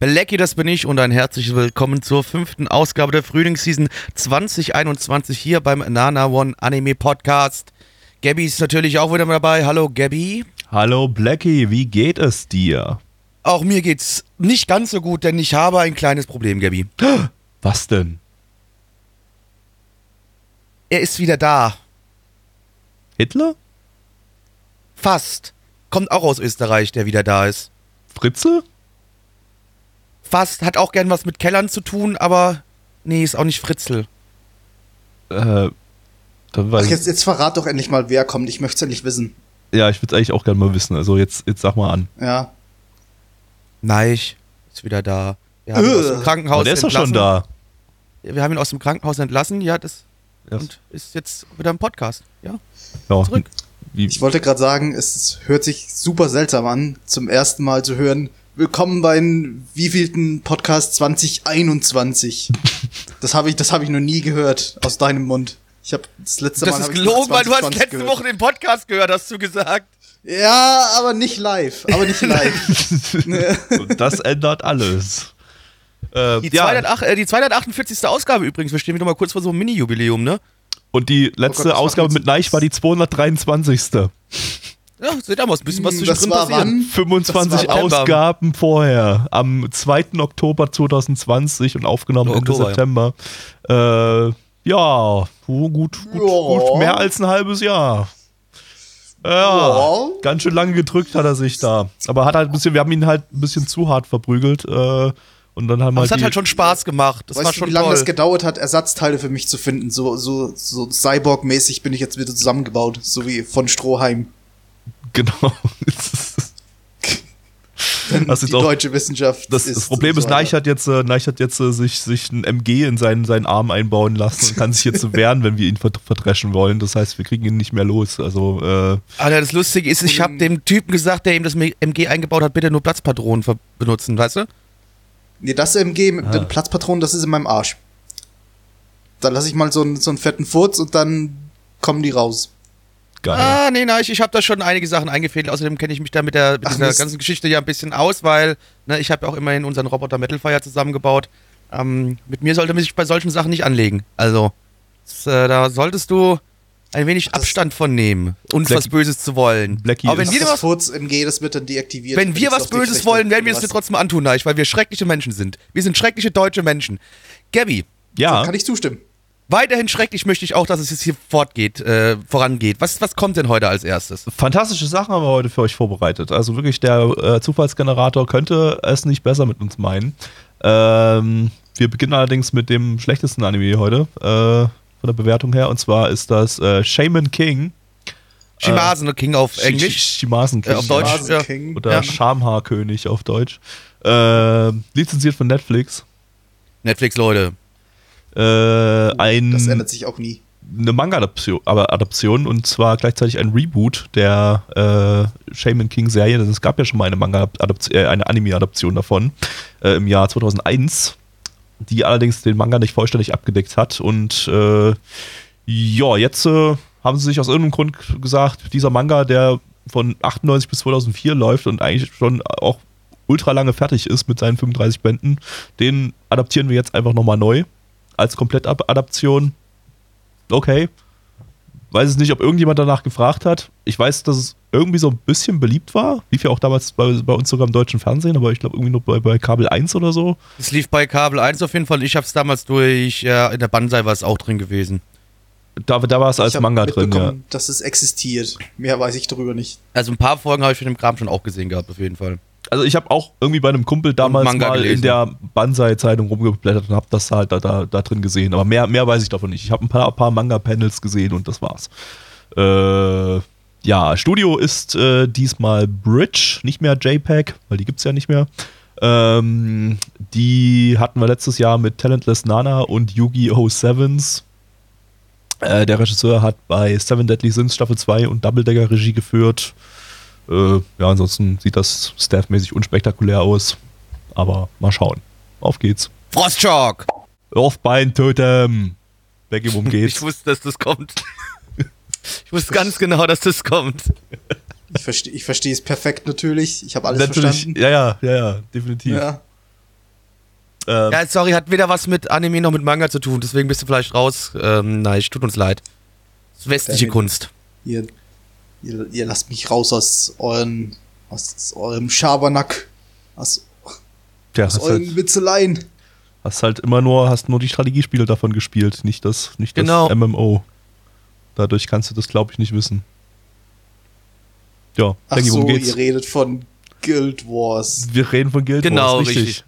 Blacky, das bin ich und ein herzliches Willkommen zur fünften Ausgabe der Frühlingsseason 2021 hier beim Nana One Anime Podcast. Gabby ist natürlich auch wieder mit dabei. Hallo Gabby. Hallo Blackie, wie geht es dir? Auch mir geht's nicht ganz so gut, denn ich habe ein kleines Problem, Gabby. Was denn? Er ist wieder da. Hitler? Fast. Kommt auch aus Österreich, der wieder da ist. Fritze? Fast. Hat auch gern was mit Kellern zu tun, aber nee, ist auch nicht Fritzl. Äh, dann weiß Ach, jetzt, jetzt verrat doch endlich mal, wer kommt. Ich möchte es endlich wissen. Ja, ich würde es eigentlich auch gerne mal wissen. Also jetzt, jetzt sag mal an. Ja. Neich ist wieder da. Wir haben ihn aus dem Äh. Krankenhaus Aber der ist doch schon da. Wir haben ihn aus dem Krankenhaus entlassen, ja, das Ja. und ist jetzt wieder im Podcast. Ja, Ja. zurück. Wie, Ich wollte gerade sagen, es hört sich super seltsam an, zum ersten Mal zu hören. Willkommen beim wievielten Podcast 2021. Das habe ich, das habe ich noch nie gehört aus deinem Mund. Ich habe das letzte Das Mal. ist hab ich gelogen, weil du hast 2020 letzte gehört. Woche den Podcast gehört, hast du gesagt. Ja, aber nicht live. Aber nicht live. Und das ändert alles. Äh, Die, ja, 208, äh, die 248. Ausgabe übrigens, wir stehen wieder mal kurz vor so einem Mini-Jubiläum, ne? und die letzte Oh Gott, das Ausgabe mit Neich war die 223. Ja, seht ihr mal, ein bisschen was Hm, zwischendrin das war passieren. wann? 25 Das war September. Ausgaben vorher, am 2. Oktober 2020 und aufgenommen Ende Oktober, ja. September. Äh, ja, gut, gut, Ja. gut, mehr als ein halbes Jahr. Ja, Ja. ganz schön lange gedrückt hat er sich da. Aber hat halt ein bisschen, wir haben ihn halt ein bisschen zu hart verprügelt. Äh, und dann haben Aber wir es hat halt schon Spaß gemacht. Das war weißt du, schon wie lange das gedauert hat, Ersatzteile für mich zu finden? So, so, so Cyborg-mäßig bin ich jetzt wieder zusammengebaut, so wie von Stroheim. Genau. Das ist die auch- deutsche Wissenschaft. Das, das Problem ist, so Neich hat jetzt, äh, Neich hat jetzt äh, sich, sich ein MG in seinen, seinen Arm einbauen lassen und kann sich jetzt wehren, wenn wir ihn verdreschen wollen. Das heißt, wir kriegen ihn nicht mehr los. Also, äh, Alter, das Lustige ist, ich habe dem Typen gesagt, der ihm das MG eingebaut hat, bitte nur Platzpatronen benutzen, weißt du? Nee, das MG mit Ah. den Platzpatronen, das ist in meinem Arsch. Da lasse ich mal so einen, so einen fetten Furz und dann kommen die raus. Geil. Ah, nee, nein, ich, ich habe da schon einige Sachen eingefädelt. Außerdem kenne ich mich da mit, der, mit Ach, dieser Mist. ganzen Geschichte ja ein bisschen aus, weil ne, ich habe ja auch immerhin unseren Roboter Metalfire zusammengebaut. Ähm, mit mir sollte man sich bei solchen Sachen nicht anlegen. Also, das, äh, da solltest du ein wenig Das- Abstand von nehmen, uns Black- was Böses zu wollen. Blackie Aber wenn ist- wir das was, Furz-MG, das wird dann deaktiviert. wenn wir was Böses wollen, werden wir es dir trotzdem antun, Neich, weil wir schreckliche Menschen sind. Wir sind schreckliche deutsche Menschen. Gabby, ja, Kann ich zustimmen. Weiterhin schrecklich möchte ich auch, dass es jetzt hier fortgeht, äh, vorangeht. Was, was kommt denn heute als erstes? fantastische Sachen haben wir heute für euch vorbereitet. Also wirklich, der äh, Zufallsgenerator könnte es nicht besser mit uns meinen. Ähm, wir beginnen allerdings mit dem schlechtesten Anime heute, äh, von der Bewertung her. Und zwar ist das äh, Shaman King. Shimasen King auf Englisch. Sh- Shimasen King. Äh, auf Deutsch. Ja. King. Oder Ja. Schamhaarkönig auf Deutsch. Äh, lizenziert von Netflix. Netflix, Leute. Äh, ein, Das ändert sich auch nie. eine Manga-Adaption aber Adaption und zwar gleichzeitig ein Reboot der äh, Shaman King-Serie. Denn Es gab ja schon mal eine Manga-Adaption, äh, eine Anime-Adaption davon äh, im Jahr 2001, die allerdings den Manga nicht vollständig abgedeckt hat. Und äh, ja, jetzt äh, haben sie sich aus irgendeinem Grund gesagt, dieser Manga, der von 98 bis 2004 läuft und eigentlich schon auch ultra lange fertig ist mit seinen 35 Bänden, den adaptieren wir jetzt einfach nochmal neu als Komplettadaption. Okay. Weiß es nicht, ob irgendjemand danach gefragt hat. Ich weiß, dass es irgendwie so ein bisschen beliebt war. Lief ja auch damals bei, bei uns sogar im deutschen Fernsehen, aber ich glaube irgendwie nur bei, bei Kabel 1 oder so. Es lief bei Kabel 1 auf jeden Fall. Ich habe es damals durch, ja, in der Banzai war es auch drin gewesen. Da, da war es als Manga drin, ja. dass es existiert. Mehr weiß ich darüber nicht. Also ein paar Folgen habe ich von dem Kram schon auch gesehen gehabt, auf jeden Fall. Also ich habe auch irgendwie bei einem Kumpel damals Manga mal gelesen. in der Banzai-Zeitung rumgeblättert und habe das halt da, da, da drin gesehen. Aber mehr, mehr weiß ich davon nicht. Ich habe ein paar, paar Manga-Panels gesehen und das war's. Äh, ja, Studio ist äh, diesmal Bridge, nicht mehr JPEG, weil die gibt es ja nicht mehr. Ähm, die hatten wir letztes Jahr mit Talentless Nana und Yu-Gi-Oh! Sevens. Äh, der Regisseur hat bei Seven Deadly Sins Staffel 2 und Double Decker Regie geführt. Äh, ja, ansonsten sieht das staffmäßig unspektakulär aus. Aber mal schauen. Auf geht's. Frostschock! Offbein Totem! Becky, worum Ich geht's? wusste, dass das kommt. Ich wusste ganz genau, dass das kommt. Ich verstehe ich verstehe es perfekt natürlich. Ich habe alles Natürlich, verstanden. ja, ja, ja, ja, definitiv. Ja. Ähm, Ja, sorry, hat weder was mit Anime noch mit Manga zu tun, deswegen bist du vielleicht raus. Ähm, nein, tut uns leid. Das ist westliche Kunst. Ihr, ihr, ihr lasst mich raus aus euren, aus eurem Schabernack, aus, ja, aus hast, euren halt, Witzeleien. hast halt immer nur, hast nur die Strategiespiele davon gespielt, nicht das, nicht Genau. das MMO. Dadurch kannst du das, glaube ich, nicht wissen. Ja, Ach Becky, so, geht's? ihr redet von Guild Wars. Wir reden von Guild Genau, Wars, richtig.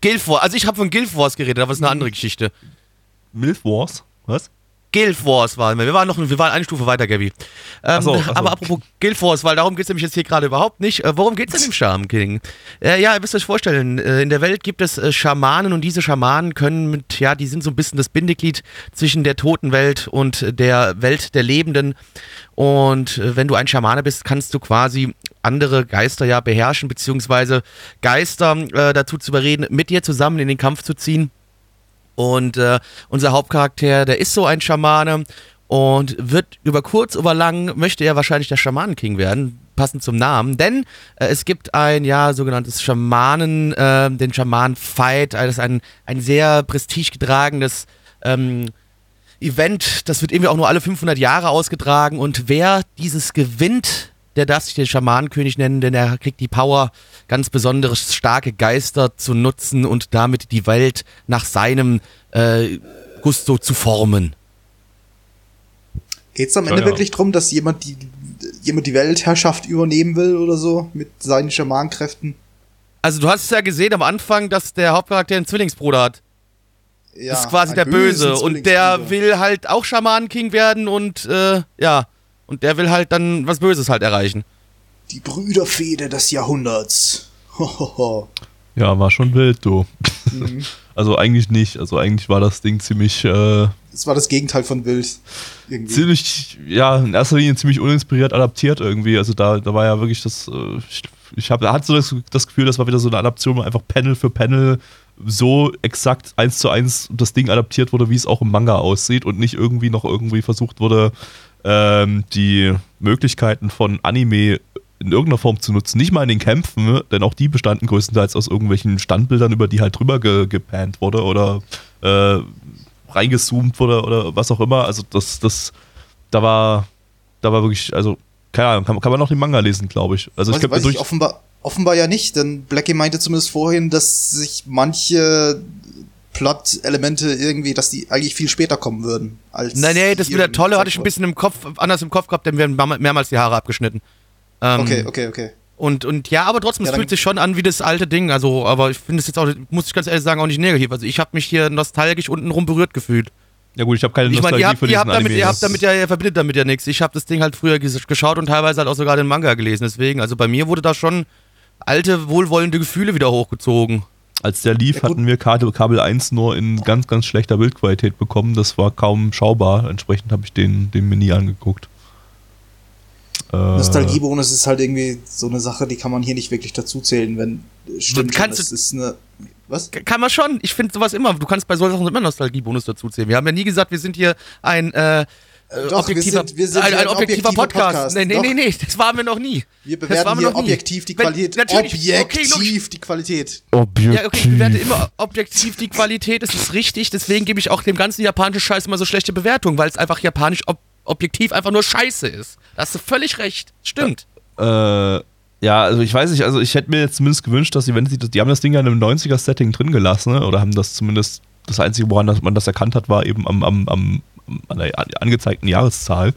Guild Wars, also ich habe von Guild Wars geredet, aber das ist eine andere Geschichte. Milf Wars? Was? Guild Wars waren wir. Wir waren noch wir waren eine Stufe weiter, Gabby. Ähm, Ach so, ach so. Aber apropos Guild Wars, weil darum geht es nämlich jetzt hier gerade überhaupt nicht. Äh, worum geht es denn im Charm King? Äh, ja, ihr müsst euch vorstellen, äh, in der Welt gibt es äh, Schamanen und diese Schamanen können mit, ja, die sind so ein bisschen das Bindeglied zwischen der toten Welt und der Welt der Lebenden. Und äh, wenn du ein Schamane bist, kannst du quasi andere Geister ja beherrschen, beziehungsweise Geister äh, dazu zu überreden, mit dir zusammen in den Kampf zu ziehen. Und äh, unser Hauptcharakter, der ist so ein Schamane und wird über kurz oder lang, möchte er wahrscheinlich der Schamanenking werden, passend zum Namen. Denn äh, es gibt ein, ja, sogenanntes Schamanen, äh, den Schamanen-Fight, das ist ein, ein sehr prestigegetragenes ähm, Event. Das wird irgendwie auch nur alle 500 Jahre ausgetragen. Und wer dieses gewinnt, der darf sich den Schamanenkönig nennen, denn er kriegt die Power, ganz besonders starke Geister zu nutzen und damit die Welt nach seinem äh, Gusto zu formen. Geht's am Ja, Ende ja. wirklich drum, dass jemand die, jemand die Weltherrschaft übernehmen will oder so mit seinen Schamanenkräften? Also du hast es ja gesehen am Anfang, dass der Hauptcharakter einen Zwillingsbruder hat. Ja, das ist quasi der Böse. Und der will halt auch Schamanenking werden und äh, ja. Und der will halt dann was Böses halt erreichen. Die Brüderfehde des Jahrhunderts. Hohoho. Ja, war schon wild, du. Mhm. Also eigentlich nicht. Also eigentlich war das Ding ziemlich, äh, Das war das Gegenteil von wild. Irgendwie. ziemlich, ja, in erster Linie ziemlich uninspiriert adaptiert irgendwie. Also da, da war ja wirklich das, äh, ich, ich habe, hatte so das, das Gefühl, das war wieder so eine Adaption, wo einfach Panel für Panel so exakt eins zu eins das Ding adaptiert wurde, wie es auch im Manga aussieht und nicht irgendwie noch irgendwie versucht wurde, ähm, die Möglichkeiten von Anime in irgendeiner Form zu nutzen. Nicht mal in den Kämpfen, denn auch die bestanden größtenteils aus irgendwelchen Standbildern, über die halt drüber ge gepannt wurde oder äh, reingezoomt wurde oder was auch immer. Also das, das, da war, da war wirklich, also keine Ahnung, kann, kann man noch den Manga lesen, glaube ich. Also ich weiß, glaube, weiß durch, ich offenbar, offenbar ja nicht, denn Blackie meinte zumindest vorhin, dass sich manche Plot-Elemente irgendwie, dass die eigentlich viel später kommen würden. Als Nein, nee, das mit der Tolle hatte ich ein bisschen im Kopf, anders im Kopf gehabt, denn wir haben mehrmal- mehrmals die Haare abgeschnitten. Ähm, Okay, okay, okay. Und, und ja, aber trotzdem, Ja, es fühlt sich schon an wie das alte Ding. Also, aber ich finde es jetzt auch, muss ich ganz ehrlich sagen, auch nicht negativ. Also ich habe mich hier nostalgisch untenrum berührt gefühlt. ja gut, ich habe keine Ich meine, Nostalgie ihr habt, für ihr habt damit, Anime. ihr das- habt damit ja, ihr verbindet damit ja nichts. Ich habe das Ding halt früher ges- geschaut und teilweise halt auch sogar den Manga gelesen. Deswegen, also bei mir wurde da schon alte, wohlwollende Gefühle wieder hochgezogen. Als der lief, Ja, hatten wir Kabel, Kabel 1 nur in ganz, ganz schlechter Bildqualität bekommen. Das war kaum schaubar. Entsprechend habe ich den, den mir nie angeguckt. Äh, Nostalgiebonus ist halt irgendwie so eine Sache, die kann man hier nicht wirklich dazu zählen, wenn stimmt. Kannst es ist eine was? Kann man schon. Ich finde sowas immer. Du kannst bei solchen Sachen immer Nostalgiebonus dazu zählen. Wir haben ja nie gesagt, wir sind hier ein äh, Doch, objektiver, wir sind- wir sind ein, ein ein objektiver objektiver Podcast. Podcast. Nee, nee, Doch. nee, nee, das waren wir noch nie. Wir bewerten hier nie. objektiv die Wenn- Qualität. natürlich, okay, Objektiv logisch. die Qualität. Ja, okay, ich bewerte immer objektiv die Qualität, das ist richtig. Deswegen gebe ich auch dem ganzen japanischen Scheiß immer so schlechte Bewertungen, weil es einfach japanisch ob objektiv einfach nur Scheiße ist. Da hast du völlig recht. Stimmt. Äh, ja, also ich weiß nicht, also ich hätte mir jetzt zumindest gewünscht, dass sie, wenn sie das, die haben das Ding ja in einem 90er-Setting drin gelassen, ne? oder haben das zumindest, das Einzige, woran das, man das erkannt hat, war eben am, am, am an der angezeigten Jahreszahl.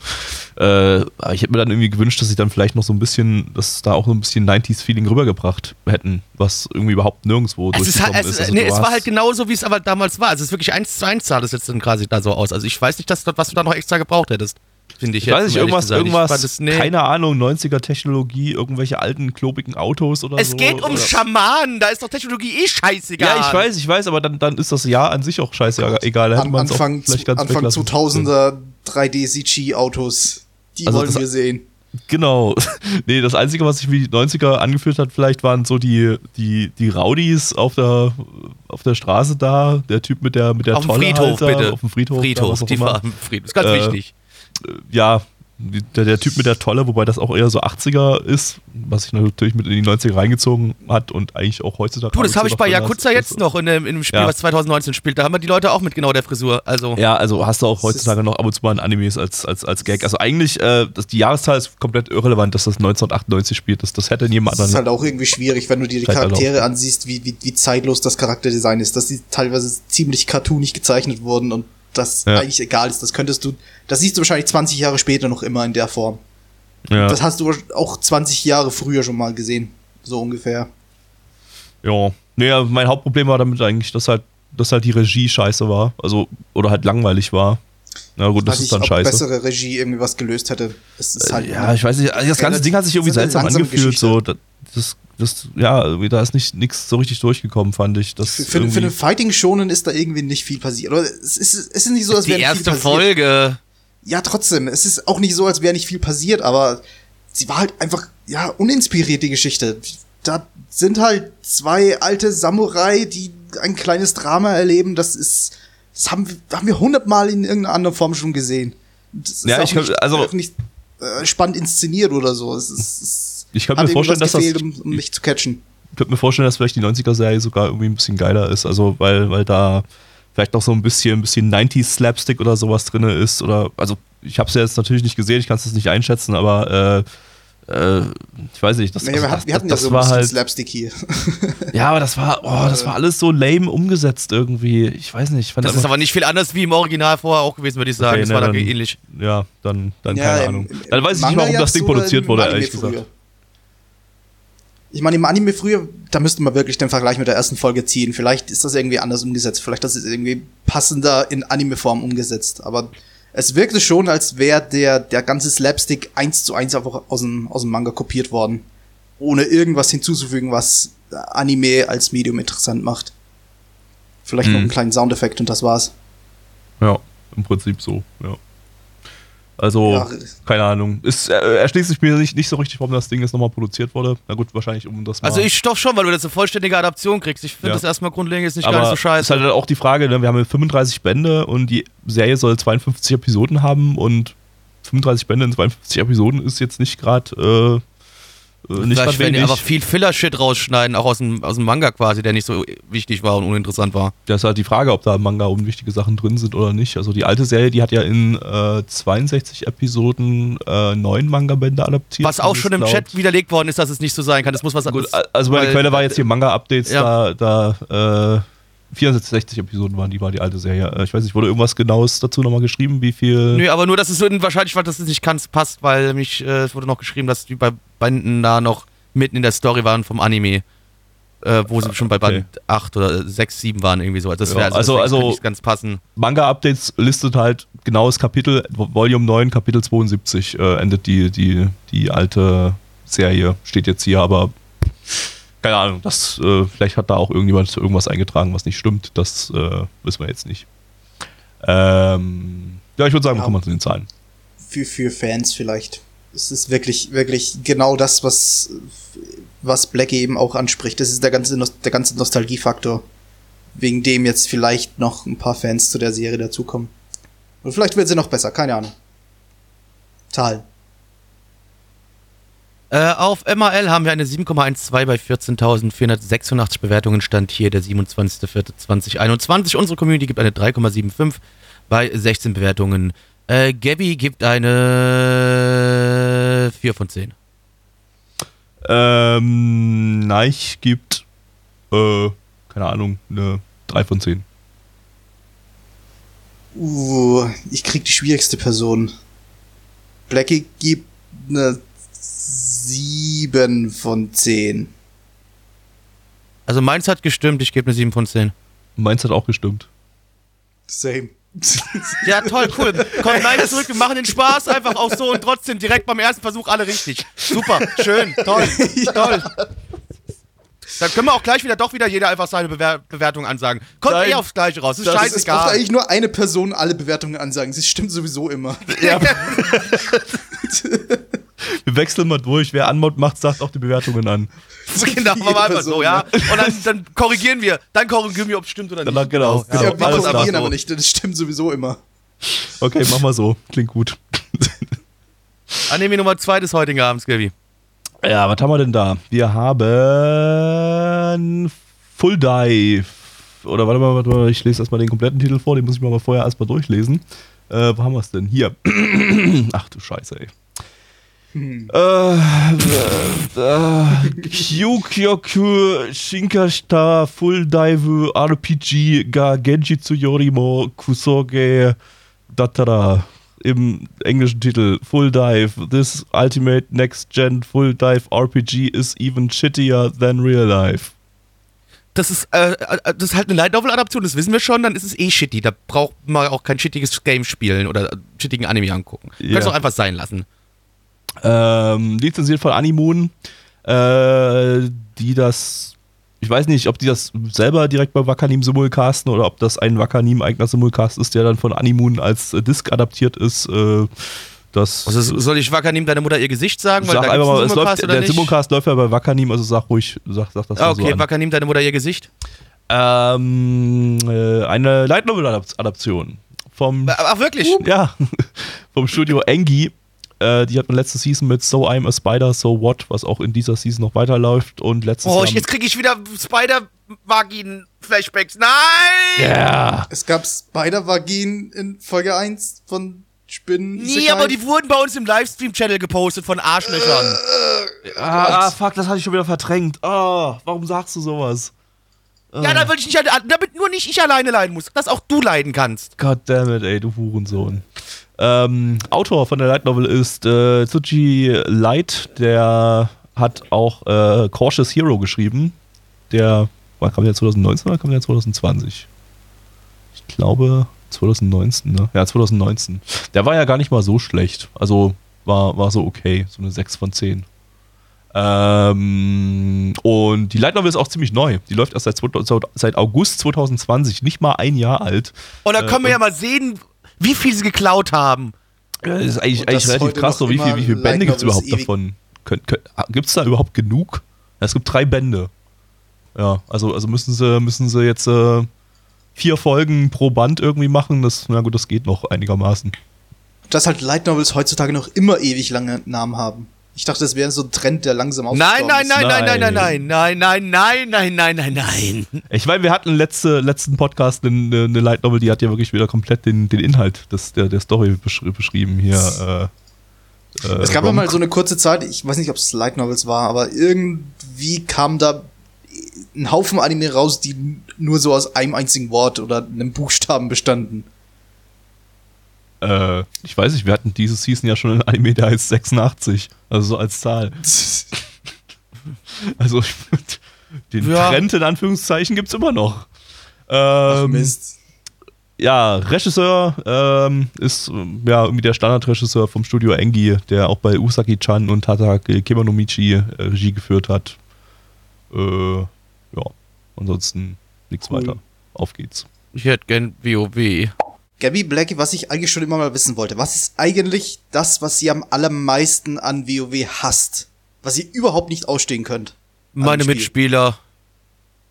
Äh, ich hätte mir dann irgendwie gewünscht, dass sie dann vielleicht noch so ein bisschen, dass da auch so ein bisschen 90s-Feeling rübergebracht hätten, was irgendwie überhaupt nirgendwo Es, ist halt, es, ist. Also nee, es war halt genauso, wie es aber damals war. Also es ist wirklich eins zu eins sah das jetzt dann quasi da so aus. Also ich weiß nicht, dass, was du da noch extra gebraucht hättest. Finde ich. Ich jetzt, weiß nicht, irgendwas. Ich irgendwas, es- nee. keine Ahnung, 90er Technologie, irgendwelche alten, klobigen Autos oder Es so. geht um oder Schamanen, da ist doch Technologie eh scheißegal. Ja, ich weiß, ich weiß, aber dann, dann ist das Jahr an sich auch scheiße egal. Da hätte Anfang, vielleicht ganz Anfang weglassen 2000er 3D-CG-Autos. Die Also wollen das- wir sehen. Genau. nee, das Einzige, was sich wie die 90er angefühlt hat, vielleicht waren so die, die, die Rowdies auf der, auf der Straße da, der Typ mit der, mit der Auf dem Tolle Friedhof, halt da, bitte. Auf dem Friedhof. da, Friedhof, auch die war am Friedhof. Ist ganz Äh, wichtig. Ja, der, der Typ mit der Tolle, wobei das auch eher so 80er ist, was sich natürlich mit in die 90er reingezogen hat und eigentlich auch heutzutage. Du, das habe ich bei. Yakuza jetzt noch in dem, in dem Spiel, Ja. was 2019 spielt. Da haben wir die Leute auch mit genau der Frisur. Also, Ja, also hast du auch heutzutage noch ab und zu mal in Animes als, als, als Gag. Also eigentlich, äh, das, die Jahreszahl ist komplett irrelevant, dass das 1998 spielt. Das, das hätte in jedem Das ist anderen. halt auch irgendwie schwierig, wenn du dir die halt Charaktere ansiehst, wie, wie, wie zeitlos das Charakterdesign ist, dass die teilweise ziemlich cartoonig gezeichnet wurden und das Ja. eigentlich egal ist. Das könntest du, das siehst du wahrscheinlich 20 Jahre später noch immer in der Form. ja. Das hast du auch 20 Jahre früher schon mal gesehen. So ungefähr. Ja, nee, also mein Hauptproblem war damit eigentlich, dass halt, dass halt die Regie scheiße war. Also, oder halt langweilig war. Na gut, das ist dann ob scheiße. bessere Regie irgendwie was gelöst hätte. Es ist halt Ja, ich weiß nicht, also das ganze Ding hat sich irgendwie eine seltsam angefühlt. So, das, das, ja, da ist nicht nichts so richtig durchgekommen, fand ich. Das Für, für, für irgendwie- einen Fighting-Schonen ist da irgendwie nicht viel passiert. Oder es ist, es ist nicht so, als die wäre nicht viel erste passiert. Folge. Ja, trotzdem. Es ist auch nicht so, als wäre nicht viel passiert, aber sie war halt einfach, ja, uninspiriert, die Geschichte. Da sind halt zwei alte Samurai, die ein kleines Drama erleben. Das ist, das haben, wir- haben wir hundertmal in irgendeiner anderen Form schon gesehen. Das ist Ja, auch ich kann- nicht, also- nicht äh, spannend inszeniert oder so. Es ist, es Ich kann mir vorstellen, dass das- gefehlt, um, um mich zu catchen. Ich könnte mir vorstellen, dass vielleicht die 90er-Serie sogar irgendwie ein bisschen geiler ist. Also, weil, weil da vielleicht noch so ein bisschen, ein bisschen 90s Slapstick oder sowas drin ist. Oder, also, ich habe es ja jetzt natürlich nicht gesehen, ich kann es nicht einschätzen, aber äh, äh, ich weiß nicht. Das, Nee, also, wir, das, hatten, wir hatten das, ja so ein war bisschen halt. Slapstick hier. Ja, aber das war, oh, das war alles so lame umgesetzt irgendwie. Ich weiß nicht. Ich fand Das ist aber nicht viel anders wie im Original vorher auch gewesen, würde ich sagen. Okay, das ne, war da dann- ähnlich. ja, dann, dann Ja, keine im- Ahnung. Dann weiß ich nicht, warum das Ding produziert wurde, ehrlich früher? gesagt. Ich meine, im Anime früher, da müsste man wirklich den Vergleich mit der ersten Folge ziehen. Vielleicht ist das irgendwie anders umgesetzt. Vielleicht ist es irgendwie passender in Anime-Form umgesetzt. Aber es wirkte schon, als wäre der, der ganze Slapstick eins zu eins einfach aus dem, aus dem Manga kopiert worden. Ohne irgendwas hinzuzufügen, was Anime als Medium interessant macht. Vielleicht noch Mhm. einen kleinen Soundeffekt und das war's. Ja, im Prinzip so, ja. Also, Ja. keine Ahnung. Es äh, erschließt sich mir nicht, nicht so richtig, warum das Ding jetzt nochmal produziert wurde. Na gut, wahrscheinlich um das mal. Also ich doch schon, weil du das eine vollständige Adaption kriegst. Ich finde Ja. das erstmal grundlegend jetzt nicht aber gar nicht so ist scheiße. halt auch die Frage, ne? wir haben ja 35 Bände und die Serie soll 52 Episoden haben und 35 Bände in 52 Episoden ist jetzt nicht gerade äh, nicht Vielleicht werden die einfach viel Filler-Shit rausschneiden, auch aus dem, aus dem Manga quasi, der nicht so wichtig war und uninteressant war. Das ist halt die Frage, ob da im Manga unwichtige Sachen drin sind oder nicht. Also die alte Serie, die hat ja in äh, 62 Episoden äh, neun Manga-Bände adaptiert. Was auch schon im Chat widerlegt worden ist, dass es nicht so sein kann. Das muss was Gut, anderes. also meine Quelle war jetzt hier Manga-Updates, Ja. da, da äh, 64 Episoden waren die, war die alte Serie. Äh, Ich weiß nicht, wurde irgendwas Genaues dazu nochmal geschrieben, wie viel. Nö, aber nur, dass es so wahrscheinlich, weil das nicht ganz passt, weil nämlich, äh, es wurde noch geschrieben, dass die bei Banden da noch mitten in der Story waren vom Anime. Äh, wo sie schon bei Band Okay. 8 oder 6, 7 waren, irgendwie so. Das Ja, wäre also- deswegen also- kann nicht ganz passen. Manga-Updates listet halt genaues Kapitel, Vo- Volume 9, Kapitel 72 äh, endet die, die, die alte Serie, steht jetzt hier, aber keine Ahnung, das, äh, vielleicht hat da auch irgendjemand irgendwas eingetragen, was nicht stimmt, das äh, wissen wir jetzt nicht. Ähm, ja, ich würde sagen, wir Ja. kommen mal zu den Zahlen. für, für Fans vielleicht. Es ist wirklich, wirklich genau das, was, was Blackie eben auch anspricht. Das ist der ganze, der ganze Nostalgiefaktor. Wegen dem jetzt vielleicht noch ein paar Fans zu der Serie dazukommen. Und vielleicht wird sie noch besser, keine Ahnung. Zahlen. Äh, auf MAL haben wir eine 7,12 bei 14.486 Bewertungen. Stand hier der 27.04.2021. Unsere Community gibt eine 3,75 bei 16 Bewertungen. Äh, Gabby gibt eine 4 von 10. Ähm, Neich gibt, äh, keine Ahnung, eine 3 von 10. Uh, ich krieg die schwierigste Person. Blackie gibt eine 7 von 10. Also meins hat gestimmt, ich gebe eine 7 von 10. Meins hat auch gestimmt. Same. Ja, toll, cool. Kommt gleich zurück, wir machen den Spaß einfach auch so und trotzdem direkt beim ersten Versuch alle richtig. Super, schön, toll, toll. Dann können wir auch gleich wieder doch wieder jeder einfach seine Bewer Bewertung ansagen. Kommt Nein. eh aufs Gleiche raus. Ist Das ist- Es braucht scheißegal. eigentlich nur eine Person alle Bewertungen ansagen. Das stimmt sowieso immer. Ja. Wir wechseln mal durch. Wer Anmod macht, sagt auch die Bewertungen an. genau, machen wir einfach so, ja. Und dann, dann korrigieren wir. Dann korrigieren wir, ob es stimmt oder nicht. Dann, genau, genau. Ja, wir alles korrigieren klar. aber nicht. Das stimmt sowieso immer. Okay, mach mal so. Klingt gut. Anime Nummer 2 des heutigen Abends, Gabi. Ja, was haben wir denn da? Wir haben Full Dive. Oder warte mal, warte mal, ich lese erstmal den kompletten Titel vor, den muss ich mir mal vorher erstmal durchlesen. Äh, wo haben wir es denn? Hier. Ach du Scheiße, ey. Äh, äh, Kyokyoku Shinkashita Full Dive RPG ga Genjitsu Yorimo Kusoge Datara im englischen Titel Full Dive. This Ultimate Next Gen Full Dive RPG is even shittier than real life. Das ist, äh, äh, das ist halt eine Light Novel Adaption, das wissen wir schon, dann ist es eh shitty. Da braucht man auch kein shittiges Game spielen oder äh, shittigen Anime angucken. Ja. Kannst auch einfach sein lassen. Ähm, lizenziert von Animoon, äh, die das, ich weiß nicht, ob die das selber direkt bei Wakanim simulcasten oder ob das ein Wakanim eigener Simulcast ist, der dann von Animoon als äh, Disc adaptiert ist. Äh, das Also soll ich Wakanim deine Mutter ihr Gesicht sagen? sag da einfach mal, läuft, der nicht? Simulcast läuft ja bei Wakanim, also sag ruhig, sag, sag das Ah, mal so okay, an. Wakanim deine Mutter ihr Gesicht. Ähm, äh, eine Light Novel Adaption vom Ach, wirklich? ja vom Studio Engi. Äh, die hat man letzte Season mit So I'm a Spider, So What, was auch in dieser Season noch weiterläuft und letztes Oh, Jahr ich, jetzt kriege ich wieder Spider-Vagin-Flashbacks. Nein! ja. Es gab Spider-Vagin in Folge 1 von Spinnen. Nee, aber die wurden bei uns im Livestream-Channel gepostet von Arschlöchern. Ah, ah, fuck, das hatte ich schon wieder verdrängt. Ah, warum sagst du sowas? Ja, da will ich nicht, damit nur nicht ich alleine leiden muss, dass auch du leiden kannst. God damn it, ey, du Hurensohn. Ähm, Autor von der Light Novel ist äh, Tsuji Light, der hat auch äh, Cautious Hero geschrieben. Der, wann kam der 2019 oder kam der 2020? Ich glaube 2019, ne? Ja, 2019. Der war ja gar nicht mal so schlecht. Also war, war so okay, so eine 6 von 10. Ähm, und die Light Novel ist auch ziemlich neu. Die läuft erst seit, 2000 seit August 2020, nicht mal ein Jahr alt. Und dann Äh, können wir ja mal sehen, wie viel sie geklaut haben. Ja, das ist eigentlich, Und eigentlich relativ krass, so wie viel, wie viele Bände gibt es überhaupt ewig- davon? Gibt es da überhaupt genug? Ja, es gibt drei Bände. Ja, also, also müssen sie, müssen sie jetzt äh, vier Folgen pro Band irgendwie machen. Das, na gut, das geht noch einigermaßen. Dass halt Light Novels heutzutage noch immer ewig lange Namen haben. Ich dachte, das wäre so ein Trend, der langsam Nein, ausgestorben nein, nein, nein, nein, nein, Nein. nein, nein, nein, nein, nein, nein, nein, nein. Ich meine, wir hatten letzte, letzten Podcast eine, eine Light Novel, die hat ja wirklich wieder komplett den, den Inhalt des, der, der Story besch beschrieben hier. Äh, äh, Es gab ja Rom- mal so eine kurze Zeit, ich weiß nicht, ob es Light Novels war, aber irgendwie kam da ein Haufen Anime raus, die nur so aus einem einzigen Wort oder einem Buchstaben bestanden. Äh, ich weiß nicht, wir hatten diese Season ja schon einen Anime, der heißt 86. Also so als Zahl. Also ich, den Ja. Trend in Anführungszeichen gibt es immer noch. Ach, Ähm, Mist. ja, Regisseur ähm, ist ähm, ja irgendwie der Standardregisseur vom Studio Engi, der auch bei Usagi-chan und Tatake Kimonomichi äh, Regie geführt hat. Äh, ja, ansonsten nichts Cool. weiter. Auf geht's. Ich hätte gern WoW. Gabby Blackie, was ich eigentlich schon immer mal wissen wollte, was ist eigentlich das, was ihr am allermeisten an WoW hasst? Was ihr überhaupt nicht ausstehen könnt? Meine? Mitspieler.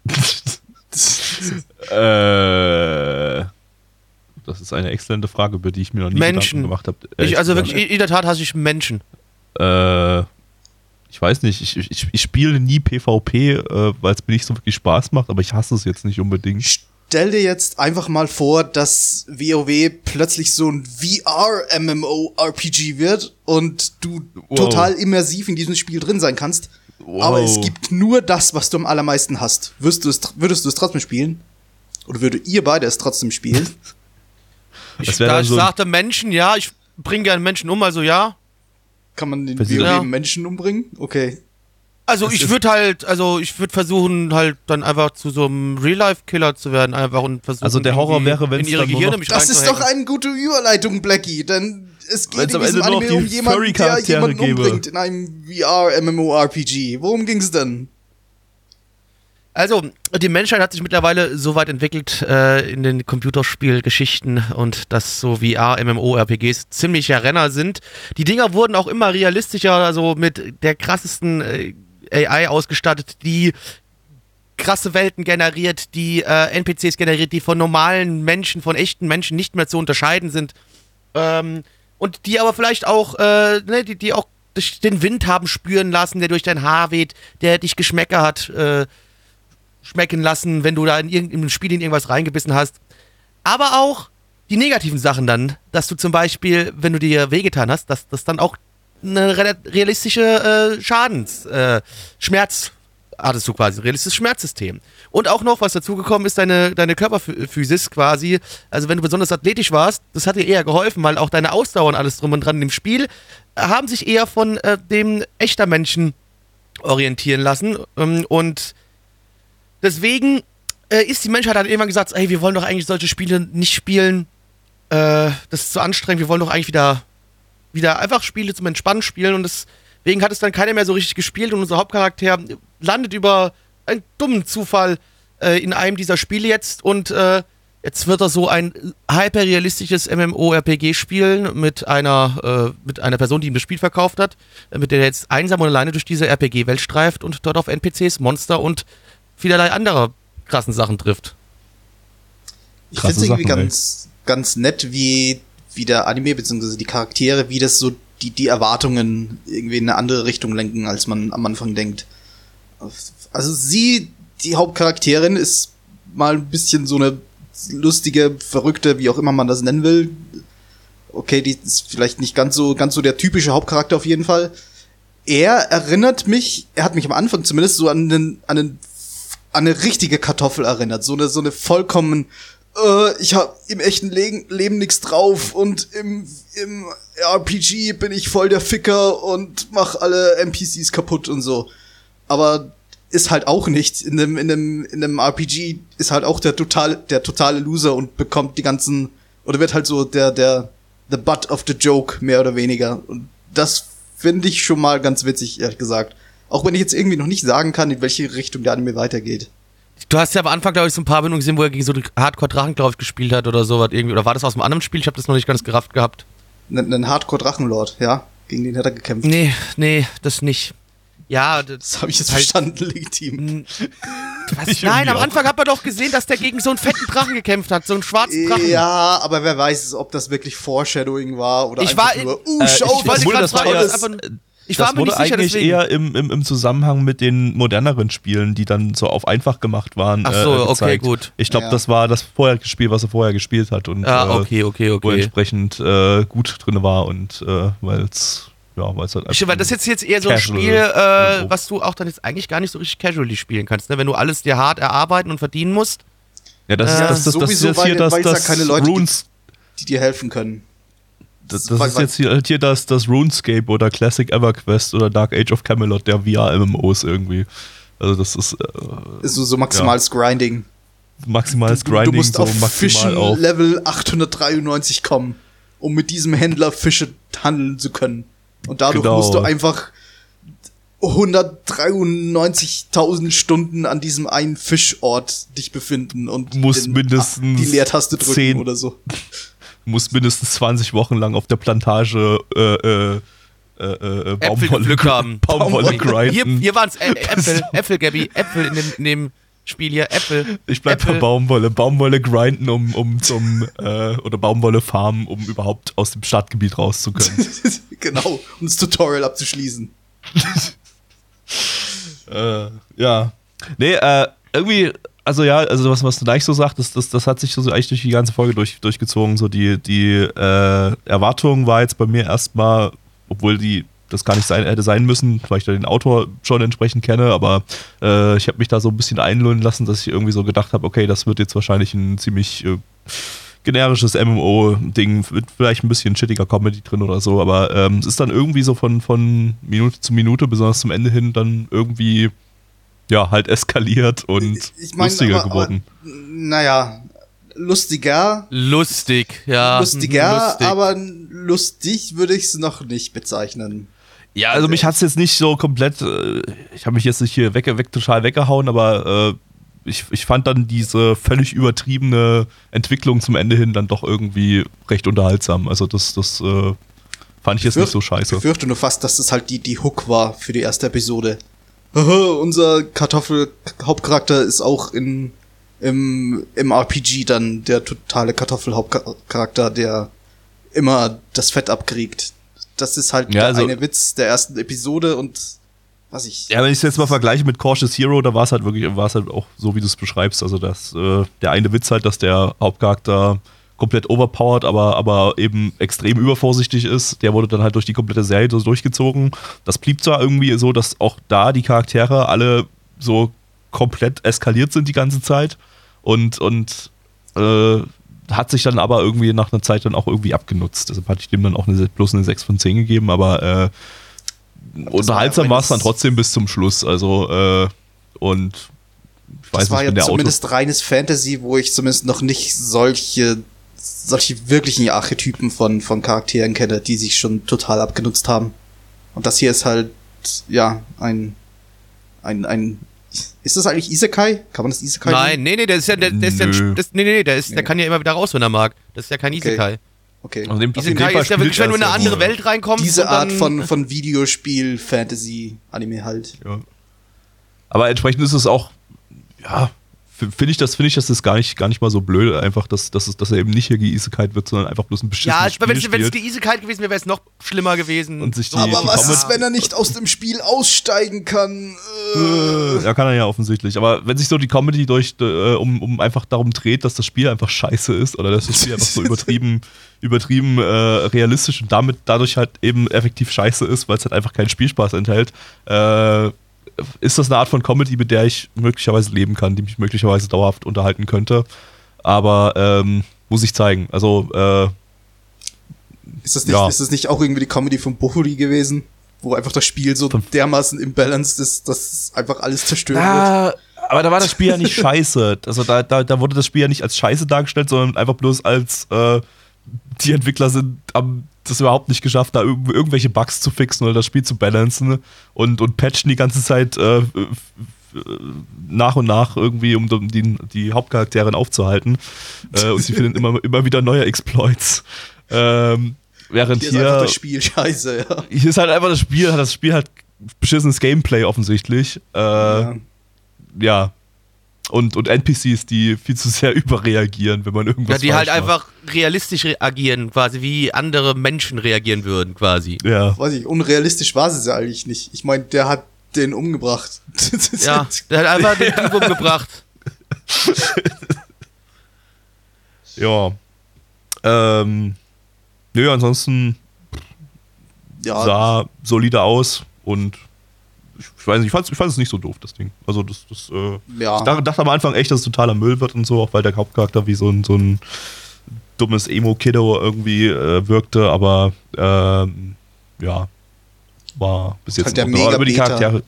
Äh, das ist eine exzellente Frage, über die ich mir noch nie Menschen. Gedanken gemacht habe. Ich, also wirklich, in der Tat hasse ich Menschen. Äh, ich weiß nicht, ich, ich, ich spiele nie PvP, äh, weil es mir nicht so wirklich Spaß macht, aber ich hasse es jetzt nicht unbedingt. Stell dir jetzt einfach mal vor, dass WoW plötzlich so ein VR-MMO-RPG wird und du Wow. total immersiv in diesem Spiel drin sein kannst. Wow. Aber es gibt nur das, was du am allermeisten hast. Würdest du es, würdest du es trotzdem spielen? Oder würdet ihr beide es trotzdem spielen? Ich, da ich so sagte Menschen, ja, ich bringe gerne Menschen um, also ja. Kann man den WoW Ja. Menschen umbringen? Okay. Also Das ich würde halt, also ich würde versuchen halt dann einfach zu so einem Real-Life-Killer zu werden, einfach und versuchen. Also der Horror wäre, wenn's in ihre Gehirne mich Das ist doch eine gute Überleitung, Blackie, denn es geht Wenn's in diesem Anime um die jemanden, der jemanden gäbe. umbringt in einem VR-MMORPG. Worum ging's denn? Also, die Menschheit hat sich mittlerweile so weit entwickelt äh, in den Computerspielgeschichten und dass so VR-MMORPGs ziemlicher Renner sind. Die Dinger wurden auch immer realistischer, also mit der krassesten äh, AI ausgestattet, die krasse Welten generiert, die äh, NPCs generiert, die von normalen Menschen, von echten Menschen nicht mehr zu unterscheiden sind. Ähm, und die aber vielleicht auch, äh, ne, die, die auch den Wind haben spüren lassen, der durch dein Haar weht, der dich Geschmäcker hat äh, schmecken lassen, wenn du da in irgendeinem Spiel in irgendwas reingebissen hast. Aber auch die negativen Sachen dann, dass du zum Beispiel, wenn du dir wehgetan hast, dass das dann auch eine realistische äh, Schadens, äh, Schmerz hattest du quasi, ein realistisches Schmerzsystem. Und auch noch, was dazugekommen ist, deine, deine Körperphysis quasi. Also wenn du besonders athletisch warst, das hat dir eher geholfen, weil auch deine Ausdauer und alles drum und dran dem Spiel haben sich eher von äh, dem echter Menschen orientieren lassen. Ähm, und deswegen äh, ist die Menschheit dann irgendwann gesagt, ey, wir wollen doch eigentlich solche Spiele nicht spielen. Äh, das ist zu anstrengend, wir wollen doch eigentlich wieder, wieder einfach Spiele zum Entspannen spielen und deswegen hat es dann keiner mehr so richtig gespielt und unser Hauptcharakter landet über einen dummen Zufall äh, in einem dieser Spiele jetzt und äh, jetzt wird er so ein hyperrealistisches MMORPG spielen mit einer, äh, mit einer Person, die ihm das Spiel verkauft hat, äh, mit der er jetzt einsam und alleine durch diese RPG-Welt streift und dort auf NPCs, Monster und vielerlei anderer krassen Sachen trifft. Ich finde es irgendwie ey. ganz, ganz nett, wie, wie der Anime bzw. die Charaktere, wie das so die, die Erwartungen irgendwie in eine andere Richtung lenken, als man am Anfang denkt. Also sie, die Hauptcharakterin, ist mal ein bisschen so eine lustige, verrückte, wie auch immer man das nennen will. Okay, die ist vielleicht nicht ganz so, ganz so der typische Hauptcharakter auf jeden Fall. Er erinnert mich, er hat mich am Anfang zumindest so an einen, an einen an eine richtige Kartoffel erinnert. So eine, so eine vollkommen, äh, ich habe im echten Le Leben nichts drauf und im, im RPG bin ich voll der Ficker und mach alle NPCs kaputt und so. Aber ist halt auch nicht. In einem, in einem, in einem RPG ist halt auch der totale, der totale Loser und bekommt die ganzen, oder wird halt so der, der, the butt of the joke, mehr oder weniger. Und das finde ich schon mal ganz witzig, ehrlich gesagt. Auch wenn ich jetzt irgendwie noch nicht sagen kann, in welche Richtung der Anime weitergeht. Du hast ja am Anfang, glaube ich, so ein paar Bindungen gesehen, wo er gegen so Hardcore-Drachen, glaube ich, gespielt hat oder sowas irgendwie. Oder war das aus einem anderen Spiel? Ich habe das noch nicht ganz gerafft gehabt. Ein, ein Hardcore-Drachenlord, ja. Gegen den hat er gekämpft. Nee, nee, das nicht. Ja, das, Das habe ich jetzt Halt- verstanden, legitim. was? Ich Nein, am. Anfang hat man doch gesehen, dass der gegen so einen fetten Drachen gekämpft hat, so einen schwarzen Drachen. Ja, aber wer weiß, ob das wirklich Foreshadowing war oder Ich einfach war- nur, uh, Äh, schau, ich wollte obwohl grad das war ob das Ich das war mir wurde nicht sicher, eigentlich deswegen. eher im, im, im Zusammenhang mit den moderneren Spielen, die dann so auf einfach gemacht waren. Ach so, äh, okay, gut. Ich glaube, Ja. das war das vorherige Spiel, was er vorher gespielt hat und Ah, äh, okay, okay, wo okay. entsprechend äh, gut drin war und äh, weil es ja, weil es halt Stimmt, weil das ist jetzt eher so ein Spiel, äh, was du auch dann jetzt eigentlich gar nicht so richtig casually spielen kannst, ne? Wenn du alles dir hart erarbeiten und verdienen musst. ja, das, äh, ist, das, das, das sowieso, jetzt weil- hier das, weil es ja das keine Leute gibt. Runes die dir helfen können. Das, das ist jetzt hier, halt hier das, das RuneScape oder Classic EverQuest oder Dark Age of Camelot der VR-MMOs irgendwie. Also das ist äh, Ist so, so maximales Grinding. maximales Du- Grinding, du musst so auf maximal Fischen auf. Level 893 kommen, um mit diesem Händler Fische handeln zu können. Und dadurch Genau. musst du einfach 193.000 Stunden an diesem einen Fischort dich befinden und Musst den- mindestens die Leertaste drücken 10 oder so. Muss mindestens 20 Wochen lang auf der Plantage äh, äh, äh, äh, Äpfel Baumwolle, haben. Baumwolle Baumwolle. Hier, grinden. hier waren es Äpfel, Äpfel, Gabby, Äpfel in dem, in dem Spiel hier, Äpfel. ich bleib bei Äpfel. Baumwolle. Baumwolle grinden, um, um zum äh, oder Baumwolle farmen, um überhaupt aus dem Stadtgebiet rauszukönnen. genau, um das Tutorial abzuschließen. äh, ja. Nee, äh, irgendwie, also ja, also was, was du gleich so sagtest, das, das hat sich so eigentlich durch die ganze Folge durch, durchgezogen. So die, die äh, Erwartung war jetzt bei mir erstmal, obwohl die das gar nicht sein, hätte sein müssen, weil ich da den Autor schon entsprechend kenne, aber äh, ich habe mich da so ein bisschen einlullen lassen, dass ich irgendwie so gedacht habe, okay, das wird jetzt wahrscheinlich ein ziemlich äh, generisches MMO-Ding, vielleicht ein bisschen shittiger Comedy drin oder so, aber ähm, es ist dann irgendwie so von, von Minute zu Minute, besonders zum Ende hin, dann irgendwie, ja, halt eskaliert und Ich mein, lustiger aber- geworden. Aber, naja, lustiger, Lustig, ja. lustiger, lustig. aber lustig würde ich es noch nicht bezeichnen. Ja, also mich hat's jetzt nicht so komplett, äh, ich habe mich jetzt nicht hier weg, weg total weggehauen, aber äh, ich, ich fand dann diese völlig übertriebene Entwicklung zum Ende hin dann doch irgendwie recht unterhaltsam. Also das, das äh, fand ich jetzt nicht so scheiße. Ich fürchte nur fast, dass das halt die, die Hook war für die erste Episode. Unser Kartoffel-Hauptcharakter ist auch in, im, im RPG dann der totale Kartoffel-Hauptcharakter, der immer das Fett abkriegt. Das ist halt Ja, der also- eine Witz der ersten Episode und was ich. Ja, wenn ich es jetzt mal vergleiche mit Cautious Hero, da war es halt wirklich, war es halt auch so, wie du es beschreibst. Also das, äh, der eine Witz halt, dass der Hauptcharakter komplett overpowered, aber, aber eben extrem übervorsichtig ist. Der wurde dann halt durch die komplette Serie so durchgezogen. Das blieb zwar irgendwie so, dass auch da die Charaktere alle so komplett eskaliert sind die ganze Zeit und, und äh, hat sich dann aber irgendwie nach einer Zeit dann auch irgendwie abgenutzt. Deshalb hatte ich dem dann auch eine, bloß eine 6 von 10 gegeben, aber äh, unterhaltsam ja war es dann trotzdem bis zum Schluss. Also, äh, und ich weiß das war nicht, ja wenn der Auto. zumindest reines Fantasy, wo ich zumindest noch nicht solche, solche wirklichen Archetypen von, von Charakteren kenne, die sich schon total abgenutzt haben. Und das hier ist halt, ja, ein, ein, ein, ist das eigentlich Isekai? Kann man das Isekai Nein, nee, nee, der ist ja, der, der ist ja, das, nee, nee, nee, der ist, der Nee. kann ja immer wieder raus, wenn er mag. Das ist ja kein Okay. Isekai. Okay. Also Isekai ist ja wirklich, wenn du in eine andere. Welt reinkommst. diese Art von, von Videospiel, Fantasy, Anime halt. Ja. Aber entsprechend ist es auch, ja, finde ich das, finde ich, das ist gar nicht, gar nicht mal so blöd, einfach, dass, dass, es, dass er eben nicht hier geisekai wird, sondern einfach bloß ein beschissenes Ja, Spiel wenn es wenn es Isekai gewesen wäre, wäre es noch schlimmer gewesen. Und sich die- Aber die was ist, wenn er nicht aus dem Spiel aussteigen kann? Äh. Ja, kann er ja offensichtlich. Aber wenn sich so die Comedy durch, äh, um, um einfach darum dreht, dass das Spiel einfach scheiße ist oder dass das Spiel einfach so übertrieben, übertrieben äh, realistisch und damit dadurch halt eben effektiv scheiße ist, weil es halt einfach keinen Spielspaß enthält, äh, ist das eine Art von Comedy, mit der ich möglicherweise leben kann, die mich möglicherweise dauerhaft unterhalten könnte. Aber ähm, muss ich zeigen. Also, äh, Ist das nicht, Ja. ist das nicht auch irgendwie die Comedy von Bohuri gewesen? Wo einfach das Spiel so dermaßen imbalanced ist, dass einfach alles zerstört wird. Ah, aber da war das Spiel ja nicht scheiße. Also da, da, da wurde das Spiel ja nicht als scheiße dargestellt, sondern einfach bloß als äh, die Entwickler sind haben das überhaupt nicht geschafft, da irg irgendwelche Bugs zu fixen oder das Spiel zu balancen und, und patchen die ganze Zeit äh, f- nach und nach irgendwie, um die, die Hauptcharakterin aufzuhalten. Äh, und sie finden immer, immer wieder neue Exploits. Ähm, während Hier hier, ist einfach das Spiel scheiße, ja. hier ist halt einfach das Spiel, hat das Spiel halt beschissenes Gameplay offensichtlich. Äh, ja. ja. Und, und NPCs, die viel zu sehr überreagieren, wenn man irgendwas ja, die halt macht. einfach realistisch reagieren, quasi wie andere Menschen reagieren würden, quasi. Ja. Weiß ich, unrealistisch war es ja eigentlich nicht. Ich meine, der hat den umgebracht. Ja, der hat einfach den Typ umgebracht. Ja. Ähm. Nö, ansonsten ja, sah solide aus und ich, weiß nicht, ich fand es nicht so doof, das Ding. Also das, das, äh, Ja. Ich dachte, am Anfang echt, dass es totaler Müll wird und so, auch weil der Hauptcharakter wie so ein, so ein dummes Emo-Kiddo irgendwie äh, wirkte, aber ähm, ja, war bis jetzt Halt der. Aber über die. Charaktere.